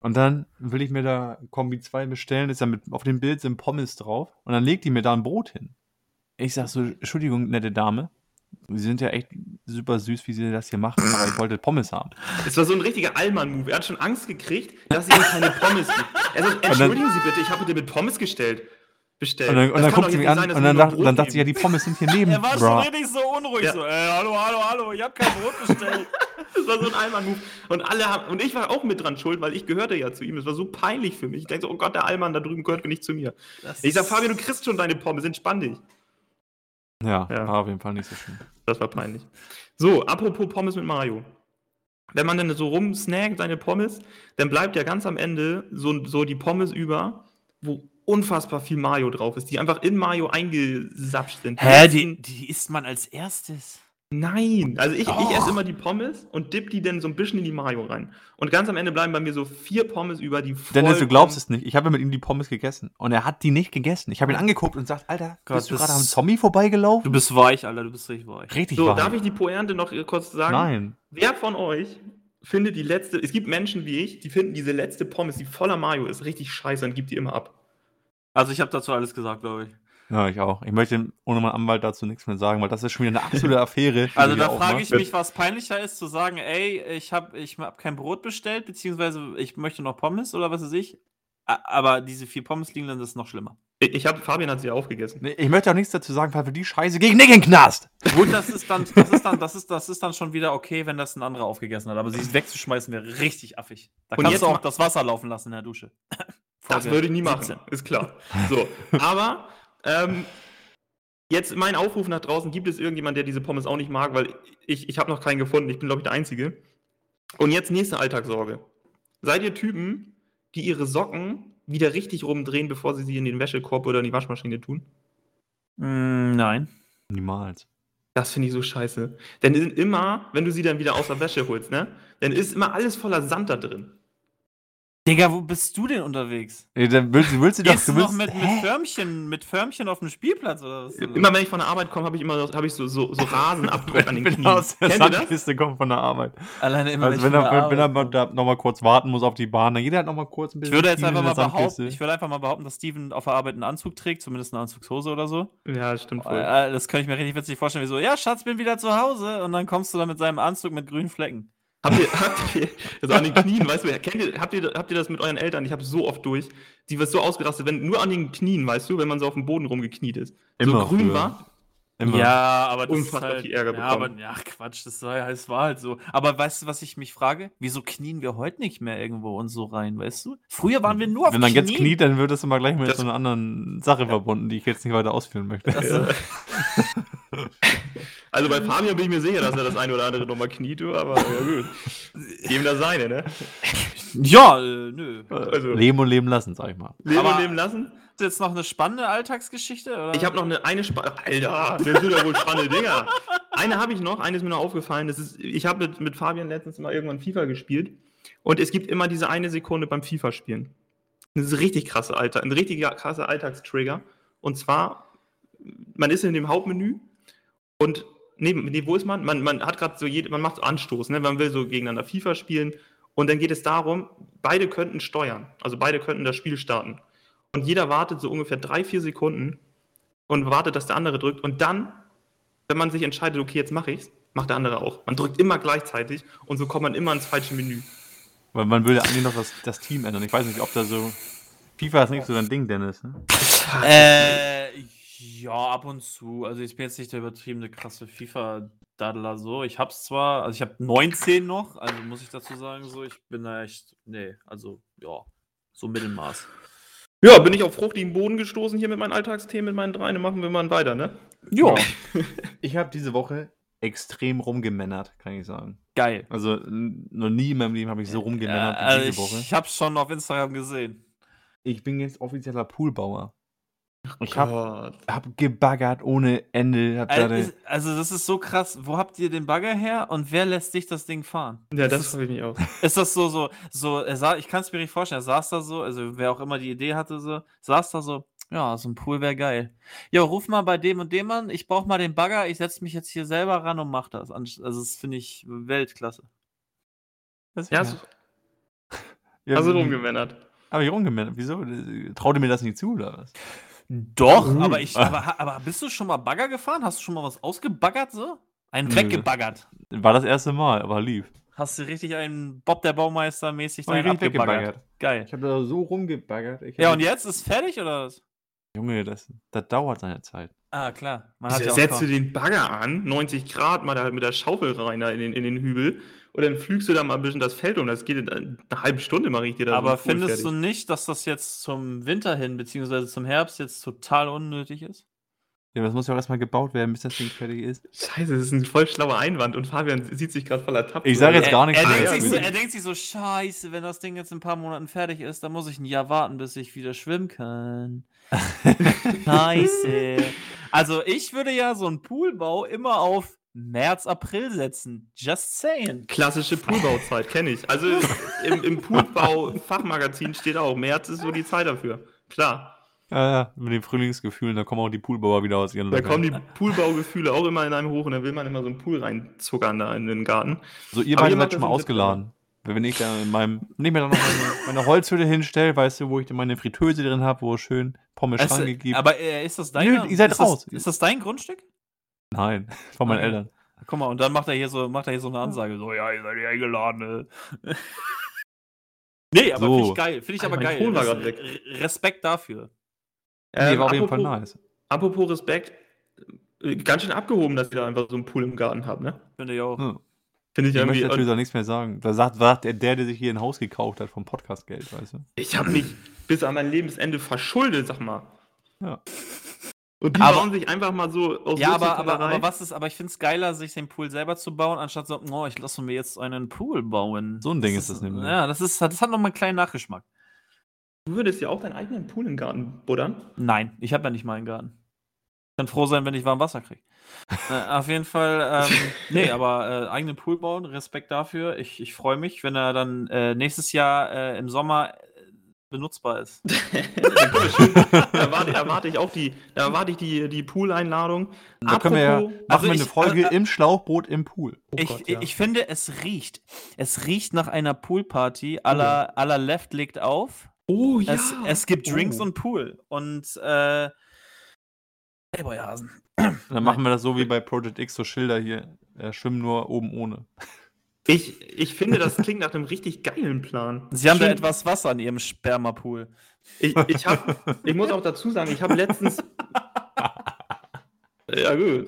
Und dann will ich mir da Kombi 2 bestellen, ist ja mit, auf dem Bild sind Pommes drauf und dann legt die mir da ein Brot hin. Ich sag so, Entschuldigung, nette Dame, Sie sind ja echt super süß, wie Sie das hier machen, aber ich wollte Pommes haben. Es war so ein richtiger Allmann-Move. Er hat schon Angst gekriegt, dass sie ihm keine Pommes gibt. Er sagt, entschuldigen Sie bitte, ich habe dir mit Pommes gestellt. Bestellt. Und dann, und Das dann guckt sie mich an sein, und dann, dacht, dann dachte sie, ja, die Pommes sind hier neben. Er war schon richtig so unruhig. Ja. So, äh, hallo, hallo, hallo, ich hab kein Brot bestellt. Das war so ein Allmann-Move. Und alle haben, und ich war auch mit dran schuld, weil ich gehörte ja zu ihm. Es war so peinlich für mich. Ich denke so, oh Gott, der Allmann da drüben gehört nicht zu mir. Das Ich sag, Fabian, du kriegst schon deine Pommes, entspann dich. Ja, Ja. war auf jeden Fall nicht so schön. Das war peinlich. So, apropos Pommes mit Mayo. Wenn man dann so rumsnackt, seine Pommes, dann bleibt ja ganz am Ende so, so die Pommes über, wo unfassbar viel Mayo drauf ist, die einfach in Mayo eingesapscht sind. Hä, die, die isst man als erstes. Nein, also ich, ich esse immer die Pommes und dipp die dann so ein bisschen in die Mayo rein. Und ganz am Ende bleiben bei mir so vier Pommes über, die voll. Dennis, du glaubst es nicht. Ich habe ja mit ihm die Pommes gegessen und er hat die nicht gegessen. Ich habe ihn angeguckt und sagt, Alter, Gott, bist du gerade am Zombie vorbeigelaufen? Du bist weich, Alter, du bist richtig weich. richtig So, weich. darf ich die Pointe noch kurz sagen? Nein. Wer von euch findet die letzte, es gibt Menschen wie ich, die finden diese letzte Pommes, die voller Mayo ist, richtig scheiße und gibt die immer ab. Also ich habe dazu alles gesagt, glaube ich. Ja, ich auch. Ich möchte ohne meinen Anwalt dazu nichts mehr sagen, weil das ist schon wieder eine absolute Affäre. Also da frage aufmachst. ich mich, was peinlicher ist, zu sagen, ey, ich habe ich hab kein Brot bestellt, beziehungsweise ich möchte noch Pommes oder was weiß ich. Aber diese vier Pommes liegen dann, das ist noch schlimmer. Ich, ich habe, Fabian hat sie aufgegessen. Nee, Ich möchte auch nichts dazu sagen, weil für die Scheiße gegen Nick in den Knast. Gut, das ist dann, das ist dann, das ist, das ist dann schon wieder okay, wenn das ein anderer aufgegessen hat. Aber sie wegzuschmeißen wäre richtig affig. Da Und kannst jetzt du auch das Wasser laufen lassen in der Dusche. Das Folge würde ich nie machen, 17. ist klar. So, aber ähm, jetzt mein Aufruf nach draußen, gibt es irgendjemand, der diese Pommes auch nicht mag, weil ich, ich habe noch keinen gefunden, ich bin glaube ich der Einzige. Und jetzt nächste Alltagssorge. Seid ihr Typen, die ihre Socken wieder richtig rumdrehen, bevor sie sie in den Wäschekorb oder in die Waschmaschine tun? Mm, nein. Niemals. Das finde ich so scheiße. Denn sind immer, wenn du sie dann wieder aus der Wäsche holst, ne, dann ist immer alles voller Sand da drin. Digga, wo bist du denn unterwegs? Ey, dann willst, du- willst du doch, Gehst du du noch willst, mit, mit? Förmchen, mit Förmchen auf dem Spielplatz oder was? Immer wenn ich von der Arbeit komme, habe ich immer hab ich so, so, so Rasenabdruck an den Knien. er aus der Kennt ihr das? Sandkiste kommt von der Arbeit. Alleine immer Also wenn er, wenn er mal da noch mal kurz warten muss auf die Bahn, dann jeder hat noch mal kurz ein Ich bisschen würde jetzt einfach in mal behaupten, ich würde einfach mal behaupten, dass Steven auf der Arbeit einen Anzug trägt, zumindest eine Anzugshose oder so. Ja, stimmt voll. Äh, Das könnte ich mir richtig witzig vorstellen, wie so, ja, Schatz, bin wieder zu Hause und dann kommst du da mit seinem Anzug mit grünen Flecken. Habt ihr, habt ihr, also an den Knien, weißt du, kennt ihr, habt, ihr, habt ihr das mit euren Eltern? Ich habe so oft durch. Die wird so ausgerastet, wenn nur an den Knien, weißt du, wenn man so auf dem Boden rumgekniet ist. Immer so grün früher. war. Immer. Ja, aber das Unfassbar ist halt, viel Ärger ja, aber, bekommen. ja, Quatsch, das war, ja, es war halt so. Aber weißt du, was ich mich frage? Wieso knien wir heute nicht mehr irgendwo und so rein, weißt du? Früher waren wir nur auf Wenn man jetzt kniet, dann wird das immer gleich mit Das- so einer anderen Sache verbunden, die ich jetzt nicht weiter ausführen möchte. Ja. Also bei Fabian bin ich mir sicher, dass er das eine oder andere nochmal kniet, aber ja gut. Jedem das seine, ne? Ja, äh, nö. Also, Leben und leben lassen, sag ich mal. leben Aber- und leben lassen. Ist jetzt noch eine spannende Alltagsgeschichte? Oder? Ich habe noch eine, eine Spa Alter, das sind ja wohl spannende Dinger. Eine habe ich noch, eine ist mir noch aufgefallen. Das ist, ich habe mit, mit Fabian letztens mal irgendwann FIFA gespielt. Und es gibt immer diese eine Sekunde beim FIFA-Spielen. Das ist richtig krasse Alter, ein richtig krasser Alltagstrigger. Und zwar, man ist in dem Hauptmenü und neben, nee, wo ist man? Man, man hat gerade so, jede, man macht so Anstoß, ne? man will so gegeneinander FIFA spielen. Und dann geht es darum, beide könnten steuern. Also beide könnten das Spiel starten. Und jeder wartet so ungefähr drei, vier Sekunden und wartet, dass der andere drückt. Und dann, wenn man sich entscheidet, okay, jetzt mache ich's, macht der andere auch. Man drückt immer gleichzeitig und so kommt man immer ins falsche Menü. Weil man will ja eigentlich noch das, das Team ändern. Ich weiß nicht, ob da so. FIFA ist nicht so dein Ding, Dennis. Ne? Äh, ja, ab und zu. Also ich bin jetzt nicht der übertriebene krasse FIFA Daddler so. Ich hab's zwar, also ich habe 19 noch, also muss ich dazu sagen, so, ich bin da echt, nee, also ja, so Mittelmaß. Ja, bin ich auf fruchtigen Boden gestoßen hier mit meinen Alltagsthemen, mit meinen dreien. Dann machen wir mal weiter, ne? Ja, Ich habe diese Woche extrem rumgemännert, kann ich sagen. geil. Also noch nie in meinem Leben habe ich so rumgemännert Äh, wie also diese Woche. ich hab's schon auf Instagram gesehen. Ich bin jetzt offizieller Poolbauer. Ich habe hab gebaggert ohne Ende. Hab Also, ist- also das ist so krass. Wo habt ihr den Bagger her und wer lässt sich das Ding fahren? Ja, Ist das freue ich mich auch. Ist das so, so, so, er sah, ich kann es mir nicht vorstellen, er saß da so, also wer auch immer die Idee hatte, so, saß da so, ja, so ein Pool wäre geil. Ja, ruf mal bei dem und dem an, ich brauche mal den Bagger, ich setze mich jetzt hier selber ran und mach das. Also das finde ich Weltklasse. das Ja, ist- hast, ja, hast du wie- rumgemännert. Hab ich rumgemännert. Wieso? Traut ihr mir das nicht zu, oder was? Doch, Uh. aber ich, aber, aber bist du schon mal Bagger gefahren? Hast du schon mal was ausgebaggert so? Einen Nö. weggebaggert. War das erste Mal, aber lief. Hast du richtig einen Bob der Baumeister mäßig richtig abgebaggert? weggebaggert. Geil. Ich habe da so rumgebaggert. Ich Ja, und jetzt ist fertig oder was? Junge, das, das dauert seine Zeit. Ah, klar. Man hat ja Setzt du den Bagger an, 90 Grad, mal da mit der Schaufel rein da in den, in den Hügel und dann flügst du da mal ein bisschen das Feld um. Das geht in einer halben Stunde, mache ich dir da. Aber findest du fertig. nicht, dass das jetzt zum Winter hin, beziehungsweise zum Herbst jetzt total unnötig ist? Ja, das muss ja auch erstmal gebaut werden, bis das Ding fertig ist. Scheiße, das ist ein voll schlauer Einwand und Fabian sieht sich gerade voll ertappt. Ich sag jetzt Er, gar nichts er, mehr. denkt so, er denkt sich so, scheiße, wenn das Ding jetzt in ein paar Monaten fertig ist, dann muss ich ein Jahr warten, bis ich wieder schwimmen kann. scheiße. Also ich würde ja so einen Poolbau immer auf März, April setzen. Just saying. Klassische Poolbauzeit, kenne ich. Also im, im Poolbau-Fachmagazin steht auch, März ist so die Zeit dafür. Klar. Ja, ja, mit den Frühlingsgefühlen, da kommen auch die Poolbauer wieder aus ihren Da Löchern. kommen die Poolbaugefühle auch immer in einem hoch und dann will man immer so einen Pool reinzuckern da in den Garten. So, ihr beide seid schon mal ausgeladen. Wenn ich da in meinem, nicht mehr da noch meine, meine Holzhütte hinstelle, weißt du, wo ich dann meine Fritteuse drin habe, wo es schön Pommes Also, Schranke gibt. aber äh, ist das dein Nö, ihr seid ist raus. Das, ist das dein Grundstück? Nein, von meinen Okay. Eltern. Guck mal, und dann macht er hier so, macht er hier so eine Ansage, so, ja, ihr seid ja eingeladen. ne? nee, aber So. finde ich geil, finde ich Alter, aber mein geil. Res- Respekt dafür. Nee, war auf jeden Fall Ähm, apropos- nice. Apropos Respekt, äh, ganz schön abgehoben, dass ihr da einfach so einen Pool im Garten habt, ne? Finde ich auch. Hm. Finde ich Ich möchte natürlich auch nichts mehr sagen. Da sagt, sagt der, der, der sich hier ein Haus gekauft hat vom Podcastgeld, weißt du? Ich habe mich bis an mein Lebensende verschuldet, sag mal. Ja. Und die Aber- bauen sich einfach mal so aus Ja, aber, aber, aber was ist, aber ich finde es geiler, sich den Pool selber zu bauen, anstatt so, oh, ich lasse mir jetzt einen Pool bauen. So ein Ding ist das nämlich. Ja, das ist, das hat noch mal einen kleinen Nachgeschmack. Du würdest ja auch deinen eigenen Pool im Garten buddern. Nein, ich habe ja nicht mal einen Garten. Ich kann froh sein, wenn ich warm Wasser kriege. äh, auf jeden Fall, ähm, nee, aber äh, eigenen Pool bauen, Respekt dafür. Ich, ich freue mich, wenn er dann äh, nächstes Jahr äh, im Sommer äh, benutzbar ist. da erwarte, erwarte ich auch die, da erwarte ich die, die Pool-Einladung. Da können wir ja, Apropos- machen also wir eine ich- Folge äh, äh, im Schlauchboot im Pool. Oh ich, Gott, ja. ich finde, es riecht. Es riecht nach einer Poolparty. Aller aller Left legt auf. Oh ja. Es, es gibt Drinks Oh. und Pool. Und äh, Playboy-Hasen. Dann machen wir das so wie bei Project X, so Schilder hier. Äh, schwimmen nur oben ohne. Ich, ich finde, das klingt nach einem richtig geilen Plan. Sie haben da Schön- etwas Wasser in ihrem Spermapool. Ich, ich, hab, ich muss auch dazu sagen, ich habe letztens. ja, gut.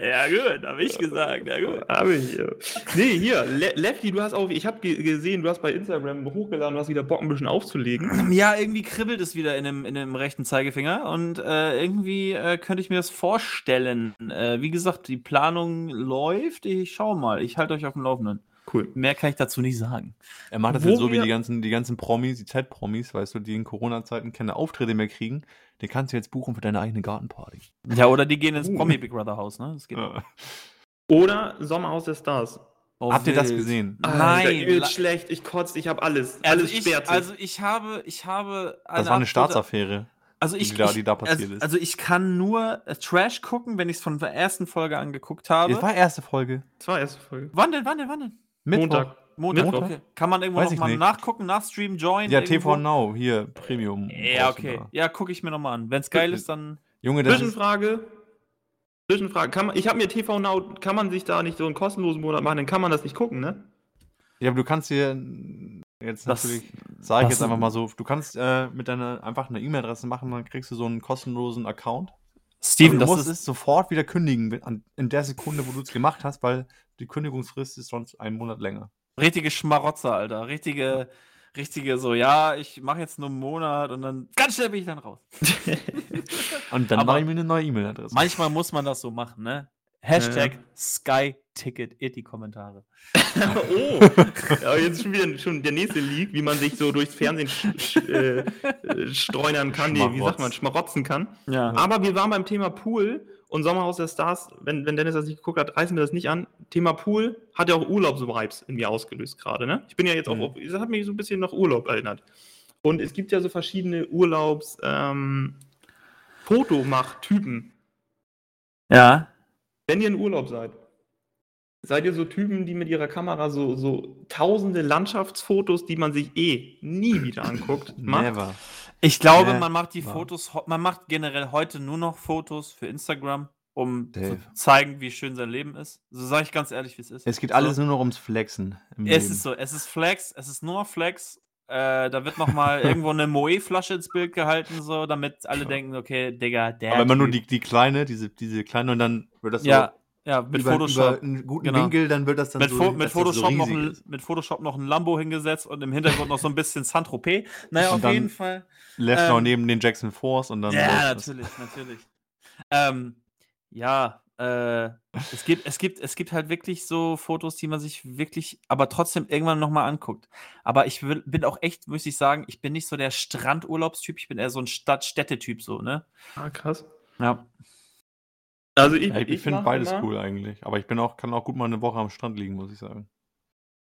Ja, gut, habe ich gesagt. Ja, gut. Habe ich. ja. Nee, hier, Le Lefty, du hast auch, ich habe ge gesehen, du hast bei Instagram hochgeladen, du hast wieder Bock, ein bisschen aufzulegen. Ja, irgendwie kribbelt es wieder in dem, in dem rechten Zeigefinger und äh, irgendwie äh, könnte ich mir das vorstellen. Äh, wie gesagt, die Planung läuft. Ich schaue mal. Ich halte euch auf dem Laufenden. Cool. Mehr kann ich dazu nicht sagen. Er macht das Wo jetzt so wie die ganzen, die ganzen Promis, die Z-Promis, weißt du, die in Corona-Zeiten keine Auftritte mehr kriegen. Den kannst du jetzt buchen für deine eigene Gartenparty. Ja, oder die gehen ins Uh. Promi Big Brother Haus, ne? Das geht. Ja. Oder Sommerhaus der Stars. Oh, Habt ihr das gesehen? Nein, Alter, übelst la- schlecht, ich kotze, ich habe alles. Also alles ich, sperrt sich. also ich habe, ich habe Das war eine Staatsaffäre. Also ich, die da- ich, die da passiert also, ist. also ich kann nur äh, Trash gucken, wenn ich es von der ersten Folge angeguckt habe. Das war erste Folge. das war erste Folge. wann denn, wann denn, wann denn? Mittwoch. Montag. Montag, Mittwoch. okay. Kann man irgendwo Weiß noch ich mal nicht. nachgucken, nachstreamen, join? Ja, irgendwo? TV Now, hier, Premium. Ja, okay. da. Ja, gucke ich mir nochmal an. Wenn es geil ist, dann. Junge, das ist, Zwischenfrage. Zwischenfrage. Kann man, ich habe mir TV Now, kann man sich da nicht so einen kostenlosen Monat machen, dann kann man das nicht gucken, ne? ja, aber du kannst dir jetzt Das- natürlich, sage ich jetzt einfach mal so, du kannst äh, mit deiner einfach eine E-Mail-Adresse machen, dann kriegst du so einen kostenlosen Account Steven, du das musst ist, es sofort wieder kündigen, an- in der Sekunde, wo du es gemacht hast, weil die Kündigungsfrist ist sonst einen Monat länger. richtige Schmarotzer, Alter. Richtige, richtige so, ja, ich mache jetzt nur einen Monat und dann ganz schnell bin ich dann raus. Und dann mache ich mir eine neue E-Mail-Adresse. Manchmal muss man das so machen, ne? Hashtag SkyTicket, ihr die Kommentare. oh, ja, jetzt schon wieder schon der nächste Leak, wie man sich so durchs Fernsehen sch sch äh, äh, streunern kann, nee, wie sagt man, schmarotzen kann. Ja. Aber wir waren beim Thema Pool und Sommerhaus der Stars, wenn, wenn Dennis das nicht geguckt hat, reißen wir das nicht an. Thema Pool hat ja auch Urlaubsvibes in mir ausgelöst gerade, ne? Ich bin ja jetzt auch, Mhm. das hat mich so ein bisschen nach Urlaub erinnert. Und es gibt ja so verschiedene Urlaubs, ähm, Fotomach-Typen. Ja. Wenn ihr in Urlaub seid, seid ihr so Typen, die mit ihrer Kamera so, so tausende Landschaftsfotos, die man sich eh nie wieder anguckt, macht? Never. Ich glaube, Nee, man macht die war- Fotos, man macht generell heute nur noch Fotos für Instagram, um zu Dave. zeigen, wie schön sein Leben ist. So sage ich ganz ehrlich, wie es ist. Es geht so. alles nur noch ums Flexen. Es Leben. ist so, es ist Flex, es ist nur Flex. Äh, da wird nochmal irgendwo eine Moe-Flasche ins Bild gehalten, so, damit alle denken, okay, Digga, der. Aber immer nur die, die kleine, diese, diese kleine und dann wird das Ja, ja, mit über, Photoshop. über einen guten genau. Winkel, dann wird das dann mit, so, Fo mit, das so Photoshop noch ein, ist. mit Photoshop noch ein Lambo hingesetzt und im Hintergrund noch so ein bisschen Saint-Tropez. Naja, Und auf dann jeden Fall. Left noch ähm, neben den Jackson Force und dann Ja, läuft das. natürlich, natürlich. Ähm, ja, äh, es gibt, es gibt, es gibt halt wirklich so Fotos, die man sich wirklich, aber trotzdem irgendwann nochmal anguckt. Aber ich will, bin auch echt, muss ich sagen, ich bin nicht so der Strandurlaubstyp, ich bin eher so ein Stadt-Städtetyp, so, ne? Ah, krass. Ja. Also ich, Ja, ich, ich finde beides immer- cool eigentlich. Aber ich bin auch, kann auch gut mal eine Woche am Strand liegen, muss ich sagen.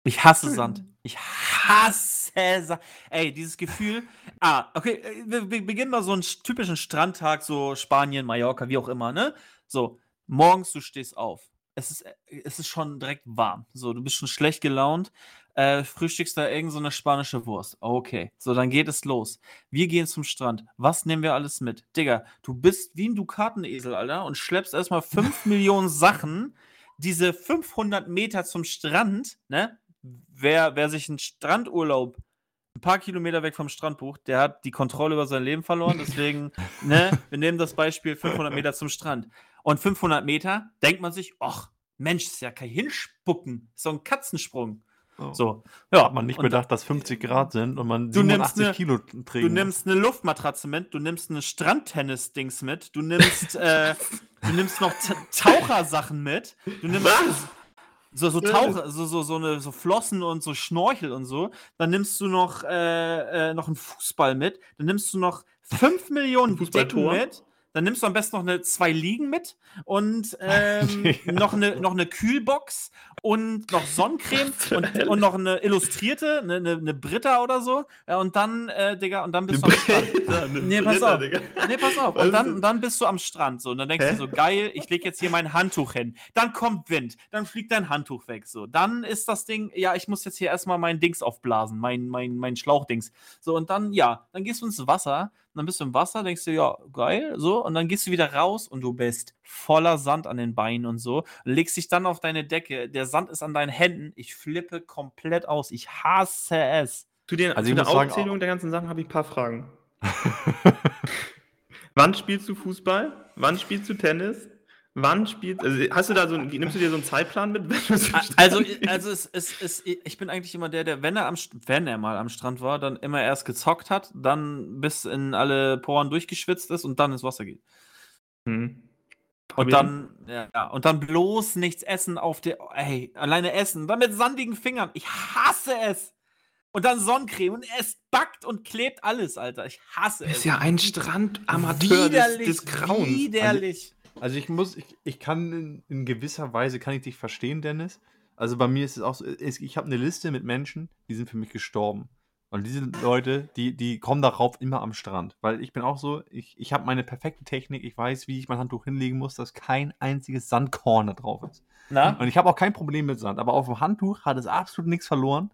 Ich hasse Sand. Ich hasse Sand. Ey, dieses Gefühl. Ah, okay, äh, wir, beginnen mal so einen sch- typischen Strandtag, so Spanien, Mallorca, wie auch immer, ne? So, morgens du stehst auf. Es ist, äh, es ist schon direkt warm. So, du bist schon schlecht gelaunt. Äh, frühstückst da irgend so eine spanische Wurst. Okay, so, dann geht es los. Wir gehen zum Strand. Was nehmen wir alles mit? Digga, du bist wie ein Dukatenesel, Alter, und schleppst erstmal 5 Millionen Sachen. Diese 500 Meter zum Strand, ne? Wer, wer sich einen Strandurlaub ein paar Kilometer weg vom Strand bucht, der hat die Kontrolle über sein Leben verloren. Deswegen, ne, wir nehmen das Beispiel 500 Meter zum Strand. Und 500 Meter denkt man sich, ach, Mensch, ist ja kein Hinspucken, ist so ein Katzensprung. Oh. So, ja. Hat man nicht und bedacht, dass 50 Grad sind und man Du nimmst 87 eine- Kilo trägt. Du nimmst eine Luftmatratze mit, du nimmst eine Strandtennis-Dings mit, du nimmst, äh, du nimmst noch Ta- Tauchersachen mit, du nimmst so, so Taucher, so, so, so, eine, so Flossen und so Schnorchel und so. Dann nimmst du noch, äh, äh, noch einen Fußball mit, dann nimmst du noch 5 Millionen? Decken mit. Dann nimmst du am besten noch eine, zwei Liegen mit und ähm, Ja. noch, eine, noch eine Kühlbox und noch Sonnencreme und, und noch eine illustrierte, eine, eine, eine Britta oder so. Ja, und dann, äh, Digga, und dann bist du am Strand. Nee, pass auf. Nee, pass auf. Und dann, und dann bist du am Strand so. Und dann denkst Hä? du so, geil, ich leg jetzt hier mein Handtuch hin. Dann kommt Wind. Dann fliegt dein Handtuch weg. So. Dann ist das Ding, ja, ich muss jetzt hier erstmal mein Dings aufblasen, mein, mein, mein Schlauchdings. So, und dann, ja, dann gehst du ins Wasser. Und dann bist du im Wasser, denkst du, ja, geil, so. Und dann gehst du wieder raus und du bist voller Sand an den Beinen und so. Legst dich dann auf deine Decke. Der Sand ist an deinen Händen. Ich flippe komplett aus. Ich hasse es. Zu, den, Also zu der muss sagen, Aufzählung der ganzen Sachen habe ich ein paar Fragen. Wann spielst du Fußball? Wann spielst du Tennis? Wann spielst also hast du da so nimmst du dir so einen Zeitplan mit? Strand Also, also es, es, es, ich bin eigentlich immer der, der, wenn er, am, wenn er mal am Strand war, dann immer erst gezockt hat, dann bis in alle Poren durchgeschwitzt ist und dann ins Wasser geht. Hm. Und dann, ja, und dann bloß nichts essen auf der, ey, alleine essen, dann mit sandigen Fingern. Ich hasse es. Und dann Sonnencreme und es backt und klebt alles, Alter. Ich hasse es. bist ja ein Strandamateur des, widerlich, des Grauens. widerlich. Also ich muss, ich, ich kann in, in gewisser Weise, kann ich dich verstehen, Dennis. Also bei mir ist es auch so, ich habe eine Liste mit Menschen, die sind für mich gestorben. Und diese Leute, die, die kommen darauf immer am Strand. Weil ich bin auch so, ich, ich habe meine perfekte Technik, ich weiß, wie ich mein Handtuch hinlegen muss, dass kein einziges Sandkorn da drauf ist. Na, Und ich habe auch kein Problem mit Sand, aber auf dem Handtuch hat es absolut nichts verloren.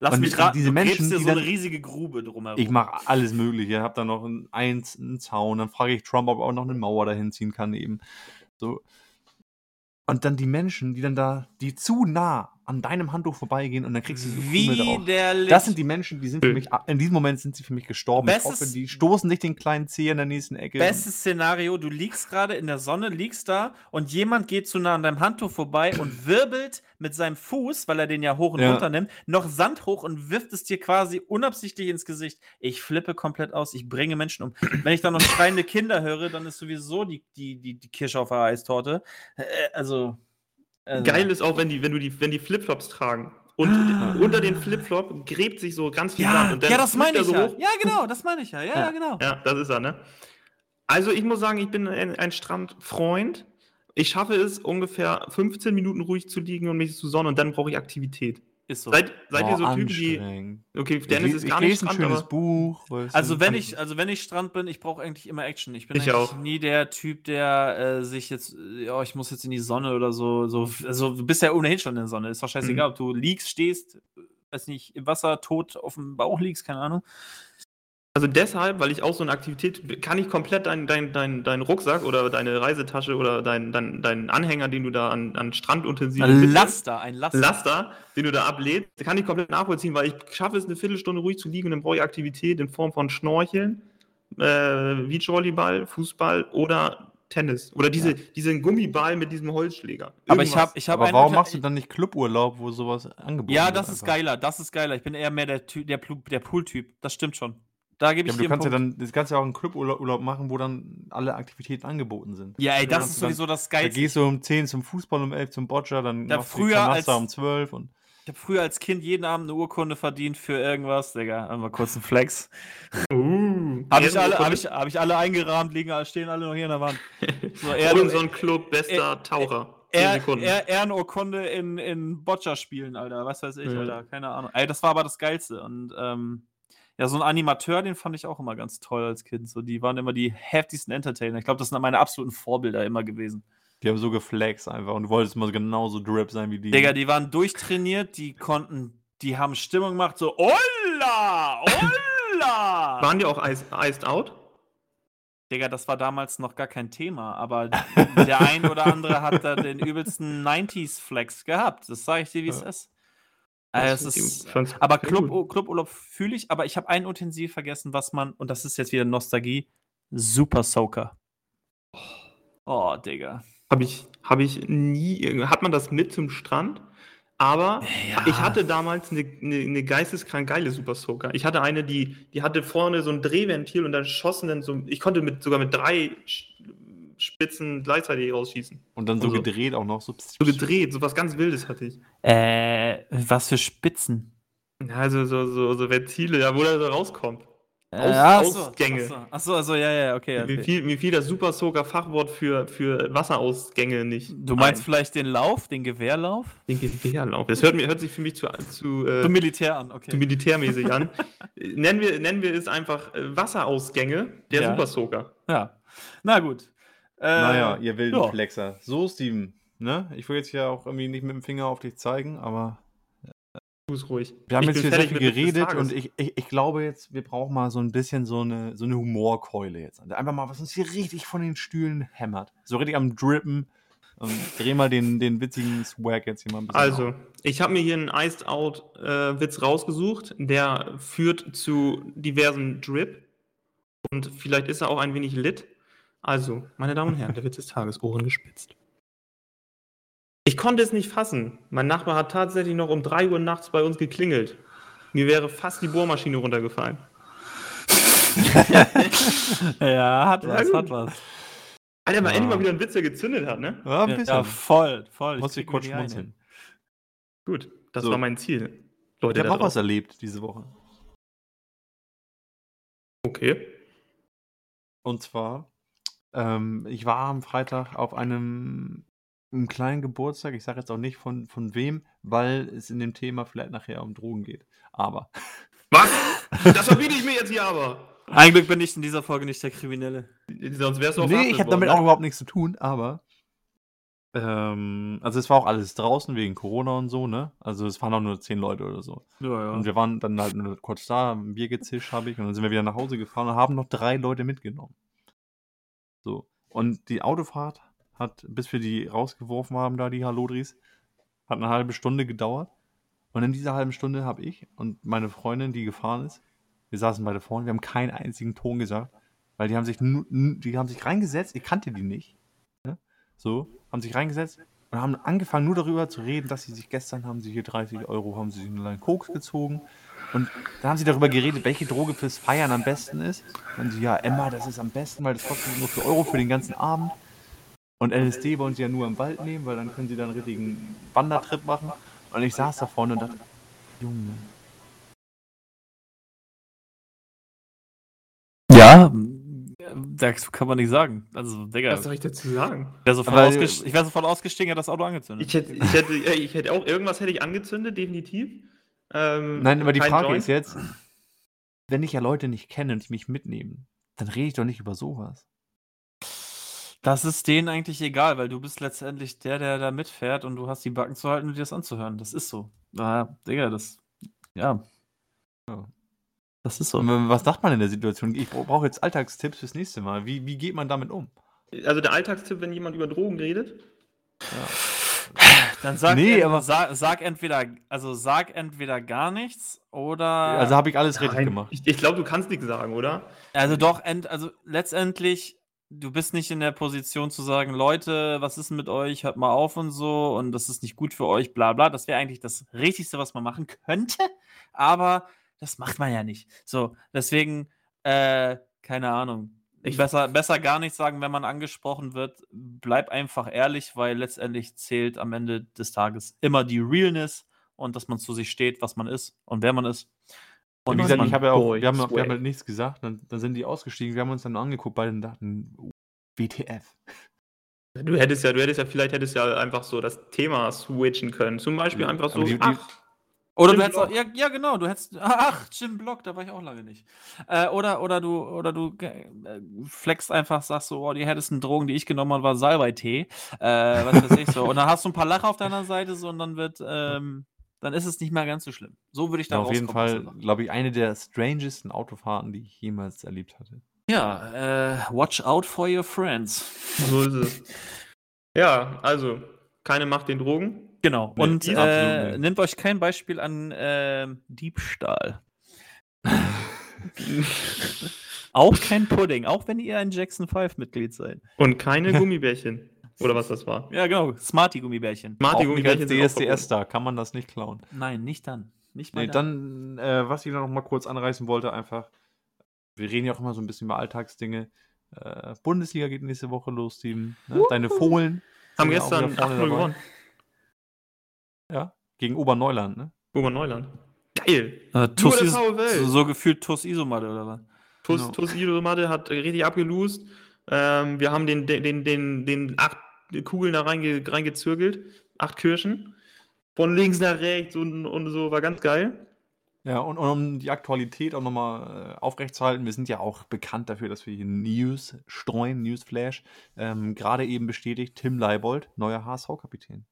Lass und mich raten, diese du Menschen, dir die so eine riesige Grube drumherum. Ich mache alles Mögliche. Hab da noch ein, eins, einen Zaun. Dann frage ich Trump, ob er auch noch eine Mauer dahin ziehen kann eben. So. Und dann die Menschen, die dann da, die zu nah an deinem Handtuch vorbeigehen und dann kriegst du so. Widerlich. Das sind die Menschen, die sind für mich, in diesem Moment sind sie für mich gestorben. Bestes- ich hoffe, die stoßen sich den kleinen Zeh in der nächsten Ecke. Bestes Szenario, du liegst gerade in der Sonne, liegst da und jemand geht zu nah an deinem Handtuch vorbei und wirbelt mit seinem Fuß, weil er den ja hoch und Ja. runter nimmt, noch Sand hoch und wirft es dir quasi unabsichtlich ins Gesicht. Ich flippe komplett aus, ich bringe Menschen um. Wenn ich dann noch schreiende Kinder höre, dann ist sowieso die, die, die, die Kirsche auf der Eistorte. Äh, also, also. Geil ist auch, wenn die, wenn du die, wenn die Flipflops tragen. Und unter den Flipflop gräbt sich so ganz viel Ja, Sand. Und dann ja, das meine ich so ja. hoch. Ja, genau, das meine ich ja. Ja, ja, genau. Ja, das ist er, ne? Also ich muss sagen, ich bin ein, ein Strandfreund. Ich schaffe es, ungefähr 15 Minuten ruhig zu liegen und mich zu sonnen und dann brauche ich Aktivität. Ist so. Seid, seid ihr so Typen, die. Okay, Ich Dennis les- ist ich gar nicht lese ein Strand, schönes aber Buch. Also wenn ich, also wenn ich Strand bin, ich brauche eigentlich immer Action. Ich bin Ich eigentlich auch. nie der Typ, der äh, sich jetzt, ja, ich muss jetzt in die Sonne oder so, so, also du bist ja ohnehin schon in der Sonne. Ist doch scheißegal, Mhm. ob du liegst, stehst, weiß nicht, im Wasser, tot auf dem Bauch liegst, keine Ahnung. Also deshalb, weil ich auch so eine Aktivität, kann ich komplett deinen dein, dein, dein Rucksack oder deine Reisetasche oder deinen dein, dein Anhänger, den du da an, an Strandutensilien Ein Laster, ein Laster. Laster, den du da ablädst, kann ich komplett nachvollziehen, weil ich schaffe es, eine Viertelstunde ruhig zu liegen und dann brauche ich Aktivität in Form von Schnorcheln, äh, Beachvolleyball, Fußball oder Tennis. Oder diese, diesen Gummiball mit diesem Holzschläger. Aber ich Irgendwas. habe, ich habe Aber warum machst du dann nicht Cluburlaub, wo sowas angeboten Ja, wird das ist einfach? geiler, das ist geiler. Ich bin eher mehr der Plu- der Pool-Typ. Das stimmt schon. Da gebe Ja, ich aber dir du kannst ja Punkt. dann, das kannst ja auch einen Cluburlaub Urlaub machen, wo dann alle Aktivitäten angeboten sind. Ja, ey, Da das ist du dann- sowieso das Da Geilste. gehst du um 10 zum Fußball, um 11 zum Boccia, dann Da machst früher du als- um 12 und Ich habe früher als Kind jeden Abend eine Urkunde verdient für irgendwas, Digga. Einmal kurz einen Flex. Uh, Habe ich, alle, hab ich, hab ich alle eingerahmt, liegen, stehen alle noch hier in der Wand. So, Robinson Club, bester Taucher. Zehn Er, Sekunden. er, Ehrenurkunde in, in Boccia-Spielen, Alter. Was weiß ich, Ja. Alter. Keine Ahnung. Ey, das war aber das Geilste. Und ähm, ja, so ein Animateur, den fand ich auch immer ganz toll als Kind. So, die waren immer die heftigsten Entertainer. Ich glaube, das sind meine absoluten Vorbilder immer gewesen. die haben so geflext einfach und du wolltest mal so genauso drip sein wie die. Digga, die waren durchtrainiert, die konnten, die haben Stimmung gemacht, so, Olla! Olla! Waren die auch ice, iced out? Digga, das war damals noch gar kein Thema, aber der ein oder andere hat da den übelsten 90s-Flex gehabt. Das sage ich dir, wie es Ja. ist. Es ist aber Club. Cluburlaub fühle ich, aber ich habe ein Utensil vergessen, was man, und das ist jetzt wieder Nostalgie, Super Soaker. Oh, Digga. Habe ich, hab ich nie. Hat man das mit zum Strand? Aber Ja. ich hatte damals eine, eine, eine geisteskrank geile Super Soaker. Ich hatte eine, die, die hatte vorne so ein Drehventil und dann schossen dann so. Ich konnte mit, sogar mit drei Spitzen gleichzeitig rausschießen. und dann so also- gedreht auch noch. So, So gedreht, so was ganz Wildes hatte ich. Äh, was für Spitzen? Ja, Also so, so, so Ventile, ja, wo der so rauskommt. Äh, Aus- ach so, Ausgänge. Ach so, ach so, also, ja, ja, okay. Mir okay. fiel, mir fiel das Super Soaker Fachwort für, für Wasserausgänge nicht. Du meinst ein. vielleicht den Lauf, den Gewehrlauf? den Gewehrlauf? Das hört, mir, hört sich für mich zu, zu, äh, Zum Militär an, okay. zu militärmäßig an. nennen, wir, nennen wir es einfach äh, Wasserausgänge der Ja. Super Soaker. Ja. Na gut. Äh, naja, ihr wilden ja. Flexer. So, Steven, ne? Ich will jetzt ja auch irgendwie nicht mit dem Finger auf dich zeigen, aber Tu es ruhig. wir haben Ich jetzt hier fertig viel geredet und ich, ich, ich glaube jetzt, wir brauchen mal so ein bisschen so eine, so eine Humorkeule jetzt. Einfach mal, was uns hier richtig von den Stühlen hämmert. So richtig am Drippen. Und dreh mal den, den witzigen Swag jetzt hier mal ein bisschen Also, auf. ich habe mir hier einen Iced Out äh, rausgesucht, der führt zu diversen Drip und vielleicht ist er auch ein wenig lit. Also, meine Damen und Herren, der Witz des Tages, Ohren gespitzt. Ich konnte es nicht fassen. Mein Nachbar hat tatsächlich noch um 3 Uhr nachts bei uns geklingelt. Mir wäre fast die Bohrmaschine runtergefallen. Ja, hat was, hat was. Alter, mal Ja. endlich mal wieder ein Witz, der gezündet hat, ne? Ja, ein bisschen. ja, voll, voll. Muss krieg ich kurz schmunzeln. Gut, das So. war mein Ziel. Ich Leute, habe da auch was erlebt diese Woche. Okay. Und zwar, ähm, ich war am Freitag auf einem, einem kleinen Geburtstag. Ich sage jetzt auch nicht von, von wem, weil es in dem Thema vielleicht nachher um Drogen geht. Aber Was? Das verbiete ich mir jetzt hier aber. Ein Glück bin ich in dieser Folge nicht der Kriminelle. Sonst wärst du auf nee, ich habe damit auch überhaupt nichts zu tun. Aber ähm, also es war auch alles draußen wegen Corona und so, ne? Also es waren auch nur zehn Leute oder so. Ja, Und wir waren dann halt nur kurz da, ein Bier gezischt habe ich und dann sind wir wieder nach Hause gefahren und haben noch drei Leute mitgenommen. So. Und die Autofahrt hat, bis wir die rausgeworfen haben, da die Halodris, Hat eine halbe Stunde gedauert. Und in dieser halben Stunde habe ich und meine Freundin, die gefahren ist, wir saßen beide vorne, wir haben keinen einzigen Ton gesagt, weil die haben sich, die haben sich reingesetzt, ich kannte die nicht. Ne? So, haben sich reingesetzt und haben angefangen nur darüber zu reden, dass sie sich gestern haben sie hier 30 Euro, haben sie sich einen Koks gezogen. Und da haben sie darüber geredet, welche Droge fürs Feiern am besten ist. Und sie, ja, Emma, das ist am besten, weil das kostet nur für Euro für den ganzen Abend. Und LSD wollen sie ja nur im Wald nehmen, weil dann können sie dann einen richtigen Wandertrip machen. Und ich saß da vorne und dachte, Junge, Ja, das kann man nicht sagen. Also, Digga, Was soll ich dazu sagen? ich wäre sofort, ich ausgestiegen, hätte das Auto angezündet. Ich hätte, ich hätte, ich hätte auch, irgendwas hätte ich angezündet, definitiv. Ähm, Nein, aber die Frage Joint. ist jetzt, wenn ich ja Leute nicht kenne und die mich mitnehmen, dann rede ich doch nicht über sowas. Das ist denen eigentlich egal, weil du bist letztendlich der, der da mitfährt und du hast die Backen zu halten und dir das anzuhören. Das ist so. Ah, Digga, das. Ja. Ja. Das ist so. Und was sagt man in der Situation? Ich brauche jetzt Alltagstipps fürs nächste Mal. Wie, wie geht man damit um? Also der Alltagstipp, wenn jemand über Drogen redet. Dann sag, Nee, ent- aber- sag, sag entweder, also sag entweder gar nichts oder. Also habe ich alles richtig Nein, gemacht. Ich, ich glaube, du kannst nichts sagen, oder? Also doch, ent, also letztendlich, du bist nicht in der Position zu sagen, Leute, was ist denn mit euch? Hört mal auf und so und das ist nicht gut für euch, bla bla. Das wäre eigentlich das Richtigste, was man machen könnte, aber das macht man ja nicht. So, deswegen, äh, keine Ahnung. Ich besser, besser gar nichts sagen, wenn man angesprochen wird. Bleib einfach ehrlich, weil letztendlich zählt am Ende des Tages immer die Realness und dass man zu sich steht, was man ist und wer man ist. Und wie gesagt, ich habe ja auch, wir haben, wir haben halt nichts gesagt. Dann, dann sind die ausgestiegen. Wir haben uns dann angeguckt beide und dachten, oh, WTF. Du hättest ja, du hättest ja, vielleicht hättest ja einfach so das Thema switchen können. Zum Beispiel einfach so, die- die- ach, Oder Jim du hättest auch, ja, ja, genau, du hättest, ach, Jim Block, da war ich auch lange nicht. Äh, oder, oder du, oder du äh, flexst einfach, sagst so, oh, die härtesten Drogen, die ich genommen habe, war Salbei-Tee. Äh, was weiß ich so. Und dann hast du ein paar Lacher auf deiner Seite so und dann wird, ähm, dann ist es nicht mehr ganz so schlimm. So würde ich da Ja, auf jeden Fall, glaube ich, eine der strangesten Autofahrten, die ich jemals erlebt hatte. Ja, äh, watch out for your friends. so ist es. Ja, also, keine Macht den Drogen. Genau. Nee, und äh, nehmt euch kein Beispiel an ähm, Diebstahl. Auch kein Pudding, auch wenn ihr ein Jackson 5 Mitglied seid. Und keine Gummibärchen. Oder was das war. Ja, genau. Smarty-Gummibärchen. Smarty Auch nicht als Gummibärchen sind auch DSDS da, kann man das nicht klauen. Nein, nicht dann. Nicht mal Nee, dann. dann, äh, was ich noch mal kurz anreißen wollte, einfach, wir reden ja auch immer so ein bisschen über Alltagsdinge. Äh, Bundesliga geht nächste Woche los, Steven. Ne? Deine Fohlen Haben gestern wieder 8-0 vorne dabei. gewonnen. Ja, gegen Oberneuland, ne? Oberneuland. Geil. Äh, Nur Tuss der Is so, so gefühlt Tuss Isomatte oder was? Tuss, Genau. Tuss Idomade hat richtig abgelost. Ähm, wir haben den, den, den, den, den acht Kugeln da reinge, reingezirkelt. Acht Kirschen. Von links nach rechts und, und so. War ganz geil. Ja, und, und um die Aktualität auch nochmal äh, aufrechtzuerhalten, wir sind ja auch bekannt dafür, dass wir hier News streuen, Newsflash. Ähm, Gerade eben bestätigt Tim Leibold, neuer HSV-Kapitän.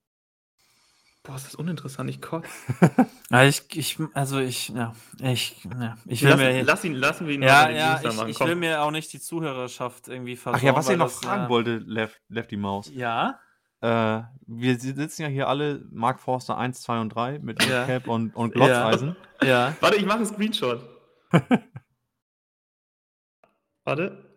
Boah, ist das uninteressant. Ich kotze. Ja, ich, ich, also ich, ja, ich, ja, ich will Lass, mir, lass, ihn, lassen wir ihn ja, ja, ich, machen. ich Komm. will mir auch nicht die Zuhörerschaft irgendwie versauen. Ach ja, was ich noch das, fragen ja, wollte, Left, Lefty Maus. Ja, Äh, wir sitzen ja hier alle, Mark Forster 1, 2 und 3 mit Ja. Cap und, und Ja. Glotzeisen. ja. Warte, ich mache einen Screenshot. Warte.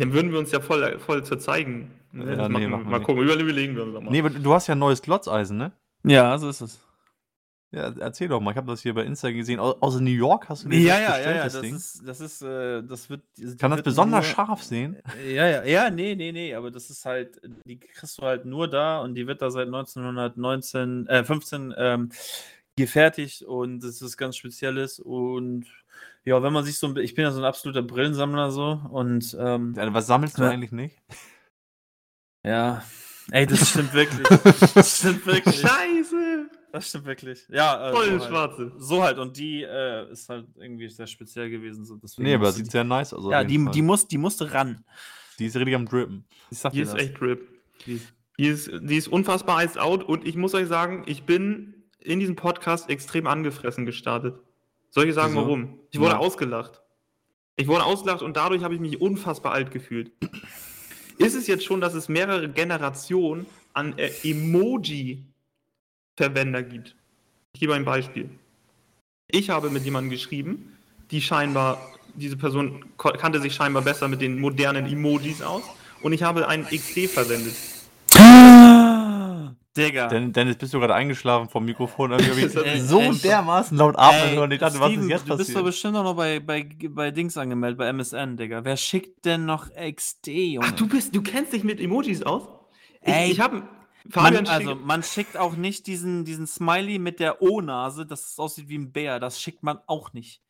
Dann würden wir uns ja voll, voll zu zeigen. Ne, Ja, nee, machen, machen wir mal nicht. gucken, überlegen wir uns doch mal. Nee, aber du hast ja ein neues Glotzeisen, ne? Ja, so ist es. Ja, erzähl doch mal. Ich habe das hier bei Insta gesehen. Au- Aus New York hast du dir Ja, das ja, ja, bestellt, ja, das das Ding? ist, das ist, äh, das wird. Kann das besonders nur- scharf sehen? Ja, ja, ja, nee, nee, nee, aber das ist halt, die kriegst du halt nur da und die wird da seit 1919, äh, 15 ähm, gefertigt und das ist ganz Spezielles und ja, wenn man sich so, ein ich bin ja so ein absoluter Brillensammler so und ähm, Ja, Was sammelst du Ja. eigentlich nicht? ja, ey, das stimmt wirklich, das stimmt wirklich, Scheiße! das stimmt wirklich, ja, äh, Voll so, halt. schwarze. so halt und die äh, ist halt irgendwie sehr speziell gewesen, so deswegen Nee, aber sieht die, sehr nice aus. ja, die, Fall. die muss, die musste ran, die ist richtig am Drippen. ich sag Die dir ist das. echt RIP. Die ist- Die ist, die ist unfassbar iced out und ich muss euch sagen, ich bin in diesem Podcast extrem angefressen gestartet. Soll ich sagen, Wieso? warum? Ich wurde Ja. ausgelacht. Ich wurde ausgelacht und dadurch habe ich mich unfassbar alt gefühlt. Ist es jetzt schon, dass es mehrere Generationen an äh, Emoji-Verwender gibt. Ich gebe ein Beispiel. Ich habe mit jemandem geschrieben, die scheinbar, diese Person kannte sich scheinbar besser mit den modernen Emojis aus und ich habe einen XD verwendet. Digga. Den, Dennis, bist du gerade eingeschlafen vom Mikrofon? Irgendwie das so echt? dermaßen laut atmen Ey, hören. Ich dachte, was ist Steven, jetzt du bist doch passiert? bestimmt auch noch bei, bei, bei Dings angemeldet, bei MSN, Digga. Wer schickt denn noch XD, Junge? Ach, du bist, du kennst dich mit Emojis aus? Ich, Ey, ich habe man, also, schickt- man schickt auch nicht diesen, diesen Smiley mit der O-Nase, dass es aussieht wie ein Bär. Das schickt man auch nicht.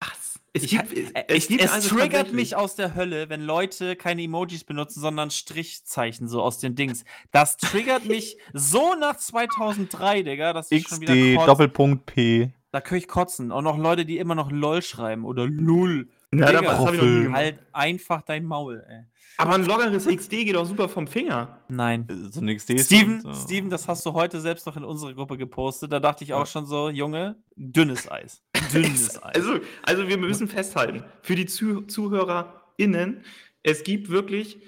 was? Es Ich, gibt, äh, es ich, gibt es also triggert mich aus der Hölle, wenn Leute keine Emojis benutzen, sondern Strichzeichen so aus den Dings. Das triggert mich so nach 2003, Digga, dass ich schon wieder XD, kotze. Doppelpunkt P. Da könnte ich kotzen. Auch noch Leute, die immer noch LOL schreiben oder LUL. Ja, Digga, das habe ich noch nie gemacht. Halt einfach dein Maul, ey. Aber ein lockeres XD geht auch super vom Finger. Nein. So ein XD. ist Steven, so- Steven, das hast du heute selbst noch in unsere Gruppe gepostet. Da dachte ich auch schon so, Junge, dünnes Eis. Dünnes Eis. Also, also wir müssen festhalten, für die Zuh ZuhörerInnen, es gibt wirklich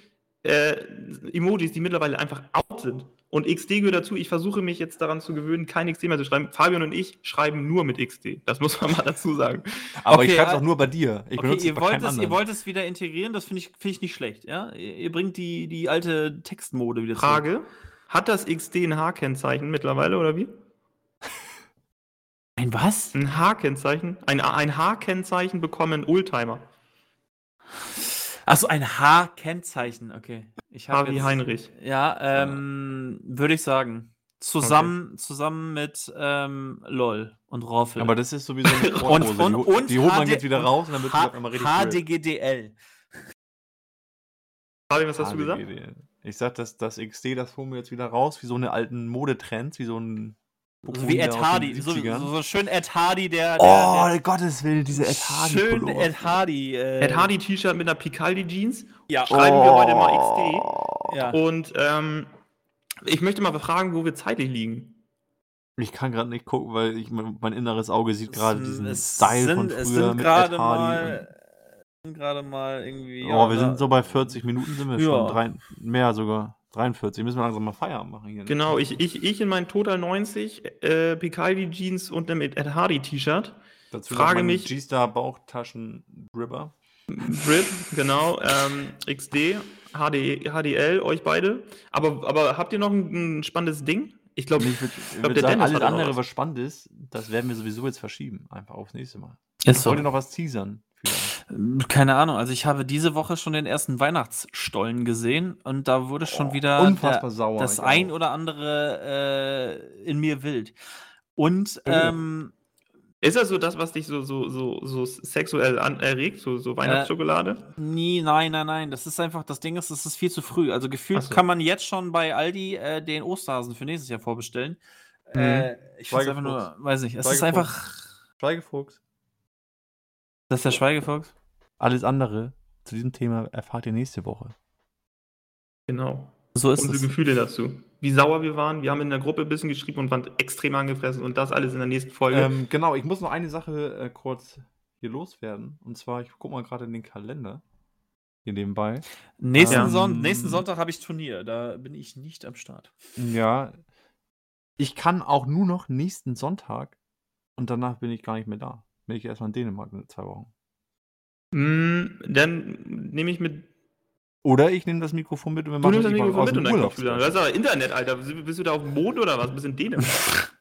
äh, Emojis, die mittlerweile einfach out sind. Und XD gehört dazu. Ich versuche mich jetzt daran zu gewöhnen, kein XD mehr zu schreiben. Fabian und ich schreiben nur mit XD. Das muss man mal dazu sagen. Aber ich Okay, schreibe es äh, auch nur bei dir. Ich okay, benutze es ihr bei wollt, es, ihr wollt es wieder integrieren, das finde ich, find ich nicht schlecht. Ja? Ihr, ihr bringt die, die alte Textmode wieder zurück. Frage: Hat das XD ein H-Kennzeichen mittlerweile oder wie? Ein was? Ein H-Kennzeichen? Ein, ein H-Kennzeichen bekommen Oldtimer. Achso, ein H-Kennzeichen, okay. Ich H wie jetzt- Heinrich. Ja, ähm, würde ich sagen. Zusammen, zusammen mit ähm, LOL und Roffel. Aber das ist sowieso eine und, Sporthose. und, die, und die holt man jetzt wieder raus und dann wird H- auf einmal richtig. HDGDL. Fabian, was hast du gesagt? HDGDL. Ich sag, dass das XD, das holen wir jetzt wieder raus, wie so eine alten Modetrends, wie so ein. So wie Ed Hardy. So, 70ern. so, so schön Ed Hardy, der. Oh, der, Gottes Willen, diese Ed Hardy. Schön Pullover. Ed Hardy. Äh, Ed Hardy T-Shirt mit einer Picaldi Jeans. Ja. Schreiben wir heute mal Oh. Ja. Und ähm, ich möchte mal fragen, wo wir zeitlich liegen. Ich kann gerade nicht gucken, weil ich, mein, mein inneres Auge sieht gerade Es- diesen es Style sind, von es früher sind mit gerade Ed Hardy. mal. sind gerade mal irgendwie. oh, wir ja, sind so bei 40 Minuten sind wir Ja. schon. Drei, mehr sogar. 43. Müssen wir langsam mal Feierabend machen hier. ne? Genau, ich, ich, ich in meinen Total 90 äh, Picaldi Jeans und einem Ed Hardy T-Shirt. Dazu frage mich- G-Star Bauchtaschen Dripper. Drip, genau, ähm, XD, HD, HDL, euch beide. Aber, aber habt ihr noch ein, ein spannendes Ding? Ich glaube, Ich glaub, würd der sagen, alles andere, was. was spannend ist, das werden wir sowieso jetzt verschieben. Einfach aufs nächste Mal. Ist Ich so. wollte noch was teasern. Keine Ahnung, also ich habe diese Woche schon den ersten Weihnachtsstollen gesehen und da wurde schon Oh, wieder der, sauer, das ein auch. oder andere äh, in mir wild. Und Oh. ähm, ist das so das, was dich so, so, so, so sexuell an, erregt, so, so Weihnachtsschokolade? nie, nein, nein, nein, das ist einfach, das Ding ist, es ist viel zu früh. Also gefühlt so. kann man jetzt schon bei Aldi äh, den Osterhasen für nächstes Jahr vorbestellen. Mhm. Äh, ich weiß einfach nur, weiß nicht, es ist einfach, Schweigefuchs. Das ist der Schweigefuchs. Alles andere zu diesem Thema erfahrt ihr nächste Woche. Genau. So ist Unsere es. Gefühle dazu. Wie sauer wir waren. Wir haben in der Gruppe ein bisschen geschrieben und waren extrem angefressen und das alles in der nächsten Folge. Ähm, genau, ich muss noch eine Sache äh, kurz hier loswerden. Und zwar, ich gucke mal gerade in den Kalender. Hier nebenbei. Nächsten, Ja. Son nächsten Sonntag habe ich Turnier, da bin ich nicht am Start. Ja. Ich kann auch nur noch nächsten Sonntag und danach bin ich gar nicht mehr da. Bin ich erstmal in Dänemark in zwei Wochen. Mm, dann nehme ich mit. Oder ich nehme das Mikrofon mit und wir Du machen nimmst das Mikrofon aus mit dem und dann Urlaub kommst du wieder. Das ist aber Internet, Alter. Bist du da auf dem Mond oder was? Bist du in Dänemark?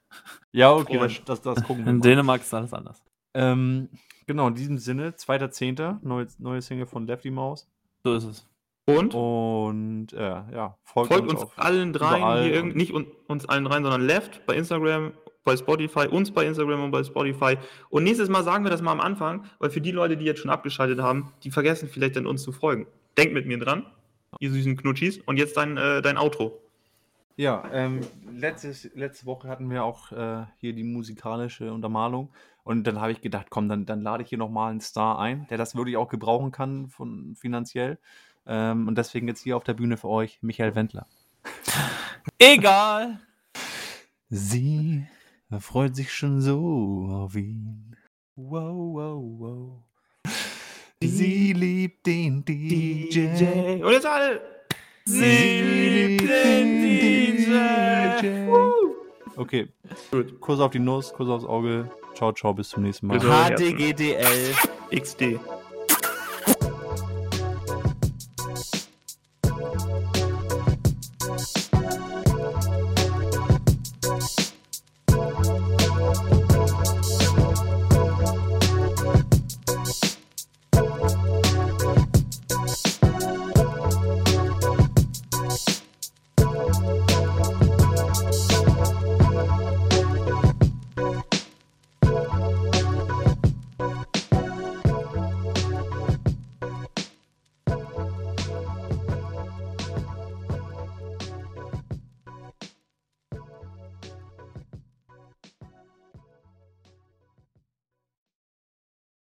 Ja, okay, Freund. das, das, das gucken wir In mal. Dänemark ist alles anders. Ähm, genau, in diesem Sinne, 2.10., neue, neue Single von Lefty Maus. So ist es. Und? Und äh, ja, folgt, Folgt uns auf- allen dreien hier irgend, nicht un, uns allen dreien, sondern Left bei Instagram, bei Spotify, uns bei Instagram und bei Spotify. Und nächstes Mal sagen wir das mal am Anfang, weil für die Leute, die jetzt schon abgeschaltet haben, die vergessen vielleicht dann uns zu folgen. Denkt mit mir dran, ihr süßen Knutschis. Und jetzt dein, äh, dein Outro. Ja, ähm, letztes, letzte Woche hatten wir auch äh, hier die musikalische Untermalung. Und dann habe ich gedacht, komm, dann, dann lade ich hier nochmal einen Star ein, der das wirklich auch gebrauchen kann von, finanziell. Ähm, und deswegen jetzt hier auf der Bühne für euch Michael Wendler. Egal. Sie freut sich schon so auf ihn. Wow, wow, wow. Sie liebt den DJ. Und jetzt alle. Sie liebt den DJ. Okay. Gut. Kuss auf die Nuss, Kuss aufs Auge. Ciao, ciao, bis zum nächsten Mal. HDGDL. XD.